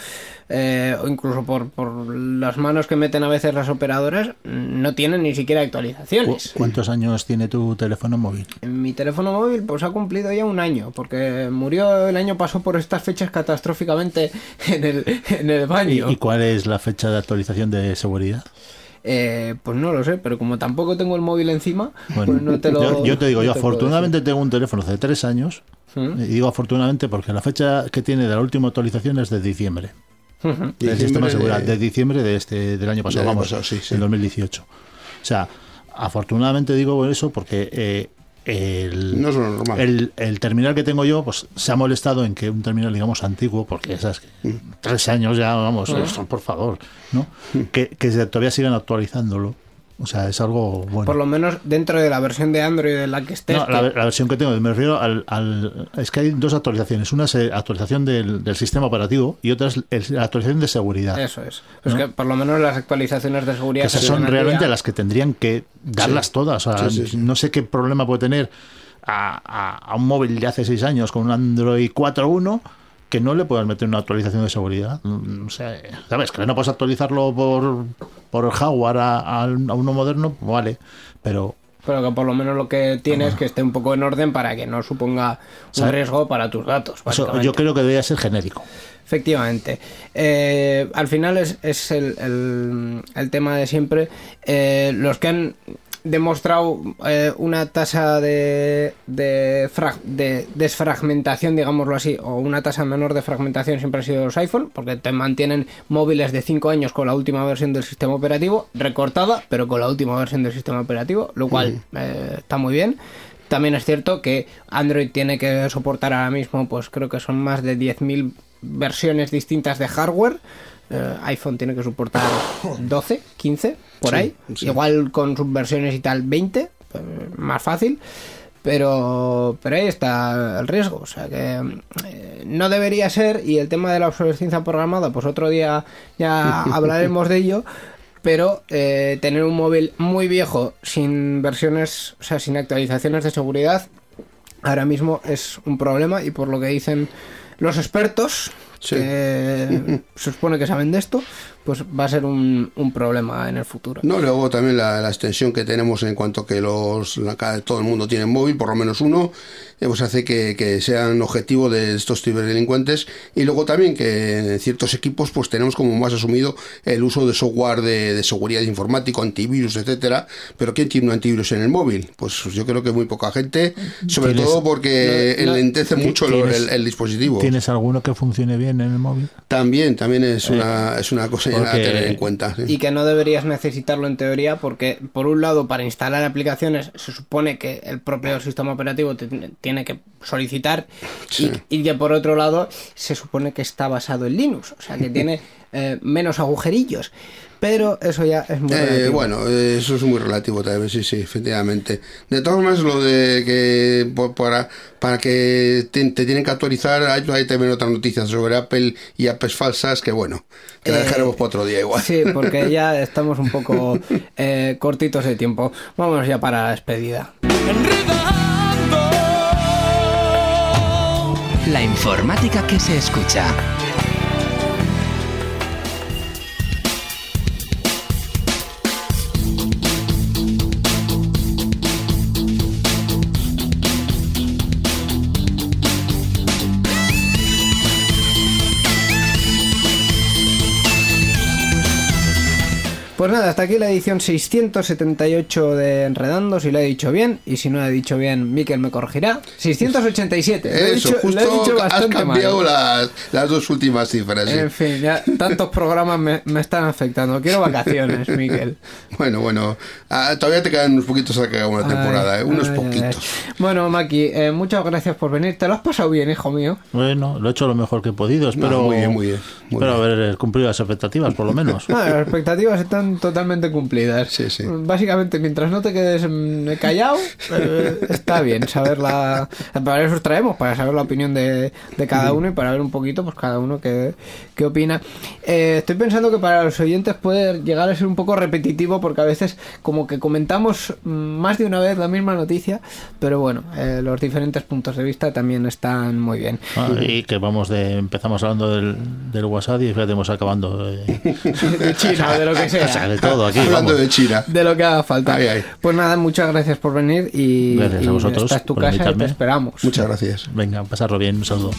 A: eh, o incluso por, por las manos que meten a veces las operadoras, no tienen ni siquiera
C: ¿Cu-
A: actualizaciones.
C: ¿Cuántos años tiene tu teléfono móvil?
A: Mi teléfono móvil pues ha cumplido ya un año, porque murió el año pasado por estas fechas catastróficamente en el, en el
C: ¿Y,
A: baño.
C: y cuál es la fecha de actualización de seguridad?
A: Eh, pues no lo sé, pero como tampoco tengo el móvil encima,
C: Bueno,
A: pues no te lo...
C: yo, yo te digo,
A: no
C: yo
A: te
C: afortunadamente tengo un teléfono hace tres años.
A: ¿Mm?
C: Y digo afortunadamente porque la fecha que tiene de la última actualización es de diciembre.
B: Diciembre
C: sistema de seguridad,
B: de-
C: de diciembre de este del año pasado,
B: Del
C: vamos,
B: pasado, sí, sí.
C: del 2018. O sea, afortunadamente digo eso porque eh, el,
B: No es lo normal.
C: el, el terminal que tengo yo pues se ha molestado en que un terminal digamos antiguo porque esas que
B: Mm.
C: tres años ya vamos por favor no
B: Mm.
C: que, que se- todavía sigan actualizándolo o sea es algo bueno
A: Por lo menos dentro de la versión de Android en la que estés.
C: no,
A: que-
C: la, la versión que tengo, me refiero al, al- Es que hay dos actualizaciones. Una es eh, actualización del, del sistema operativo y otra es el- la actualización de seguridad.
A: Eso es. Pues
C: ¿No?
A: que por lo menos las actualizaciones de seguridad
C: que esas son realmente
A: día.
C: las que tendrían que darlas todas. O sea,
B: Sí, sí, sí.
C: No sé qué problema puede tener a, a- a un móvil de hace seis años con un Android 4.1 que no le puedas meter una actualización de seguridad. No sé, ¿sabes? Que no puedes actualizarlo por, por hardware a, a- a uno moderno, vale. Pero
A: Pero que por lo menos lo que tiene es que esté un poco en orden para que no suponga un
C: ¿Sabe?
A: riesgo para tus datos.
C: eso yo creo que debería ser genérico.
A: Efectivamente. Eh, al final es, es el, el- el tema de siempre. Eh, los que han demostrado eh, una tasa de, de, frag- de desfragmentación, digámoslo así, o una tasa menor de fragmentación siempre han sido los iPhone, porque te mantienen móviles de 5 años con la última versión del sistema operativo, recortada, pero con la última versión del sistema operativo, lo cual eh, está muy bien. También es cierto que Android tiene que soportar ahora mismo, pues creo que son más de 10.000 versiones distintas de hardware. Eh, iPhone tiene que soportar 12, 15, por
B: Sí,
A: ahí.
B: sí.
A: Igual con sus versiones y tal 20, eh, más fácil. Pero, pero ahí está el riesgo. O sea que eh, no debería ser. Y el tema de la obsolescencia programada, pues otro día ya hablaremos de ello. Pero eh, tener un móvil muy viejo, sin versiones, o sea, sin actualizaciones de seguridad, ahora mismo es un problema. Y por lo que dicen los expertos, Que se supone que saben de esto, pues va a ser un, un problema en el futuro.
B: No, luego también la, la extensión que tenemos en cuanto que los la- todo el mundo tiene móvil, por lo menos uno, eh, pues hace que, que sean objetivo de estos ciberdelincuentes y luego también que en ciertos equipos pues tenemos como más asumido el uso de software de, de seguridad informático, antivirus, etcétera, pero ¿quién tiene un antivirus en el móvil? Pues yo creo que muy poca gente, sobre
C: ¿Tienes-
B: todo porque
A: no- no-
B: enlentece mucho lo-
C: ¿Tienes-
B: el, el dispositivo.
C: ¿Tienes alguno que funcione bien en el móvil?
B: También, también es una, es una cosa ya a
C: Porque-
B: tener en cuenta. sí.
A: Y que no deberías necesitarlo en teoría porque, por un lado, para instalar aplicaciones se supone que el propio sistema operativo te tiene que solicitar
B: Sí.
A: y, y que, por otro lado, se supone que está basado en Linux, o sea, que tiene eh, menos agujerillos. Pero eso ya es muy
B: Eh,
A: relativo.
B: bueno, eh, eso es muy relativo también, sí, sí, efectivamente. De todas maneras, lo de que por- para, para que te, te tienen que actualizar, hay, hay también otras noticias sobre Apple y apps falsas que, bueno, que la
A: Eh,
B: dejaremos para otro día igual.
A: Sí, porque ya estamos un poco eh, cortitos de tiempo. Vámonos ya para la despedida.
D: La informática que se escucha.
A: Pues nada, hasta aquí la edición 678 de Enredando, si lo he dicho bien, y si no lo he dicho bien, Miquel me corregirá. 687. Lo he
B: Eso,
A: dicho, lo he
B: justo
A: dicho
B: has
A: bastante
B: cambiado
A: mal.
B: las, las dos últimas cifras. sí.
A: En fin, ya tantos programas me, me están afectando. Quiero vacaciones, Miquel.
B: Bueno, bueno, ah, todavía te quedan unos poquitos a que haga una temporada,
A: Ay,
B: ¿eh? unos
A: ay, ay.
B: poquitos.
A: Bueno, Maki, eh, muchas gracias por venir. ¿Te lo has pasado bien, hijo mío?
C: Bueno, lo he hecho lo mejor que he podido. Espero,
B: muy bien, muy bien, muy
C: espero
B: bien.
C: haber cumplido las expectativas, por lo menos.
A: Ah, las expectativas están totalmente cumplidas.
B: Sí, sí.
A: Básicamente, mientras no te quedes mm, callado, eh, está bien saber la. Para eso os traemos, para saber la opinión de, de cada uno y para ver un poquito, pues cada uno qué, qué opina. Eh, estoy pensando que para los oyentes puede llegar a ser un poco repetitivo porque a veces, como que comentamos más de una vez la misma noticia, pero bueno, eh, los diferentes puntos de vista también están muy bien.
C: Ah, y que vamos de. Empezamos hablando del, del WhatsApp y hemos acabando de,
A: De China de lo que
C: o sea,
A: sea.
C: de todo aquí.
B: Hablando
C: vamos.
B: de China.
A: De lo que haga falta.
B: Ay, ay.
A: Pues nada, muchas gracias por venir y,
C: Gracias a
A: y
C: vosotros
A: esta es tu casa y te esperamos.
B: Muchas gracias.
C: Venga, pasarlo bien, un saludo.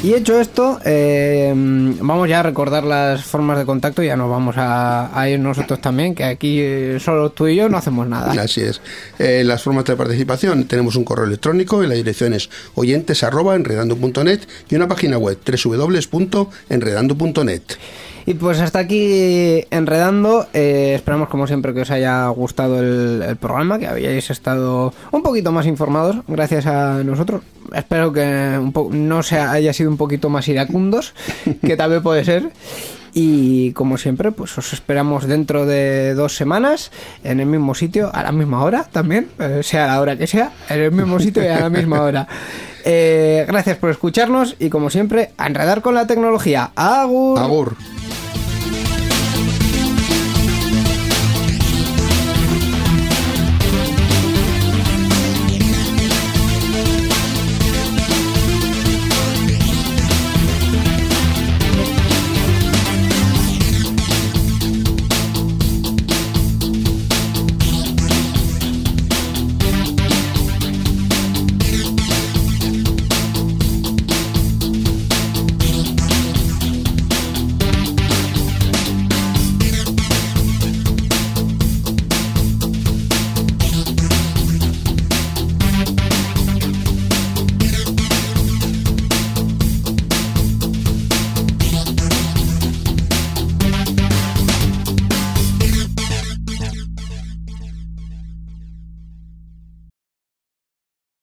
A: Y hecho esto, eh, vamos ya a recordar las formas de contacto. Ya nos vamos a, ir nosotros también, que aquí eh, solo tú y yo no hacemos nada.
B: Así es. Eh, las formas de participación, tenemos un correo electrónico y la dirección es oyentes arroba enredando.net y una página web www.enredando.net.
A: Y pues hasta aquí enredando. Eh, esperamos como siempre que os haya gustado el, programa, que habíais estado un poquito más informados gracias a nosotros. Espero que un po- no se haya sido un poquito más iracundos, que tal vez puede ser. Y como siempre, pues os esperamos dentro de dos semanas en el mismo sitio, a la misma hora también, eh, sea la hora que sea, en el mismo sitio y a la misma hora. Eh, gracias por escucharnos y como siempre, a enredar con la tecnología. ¡Agur!
B: Agur.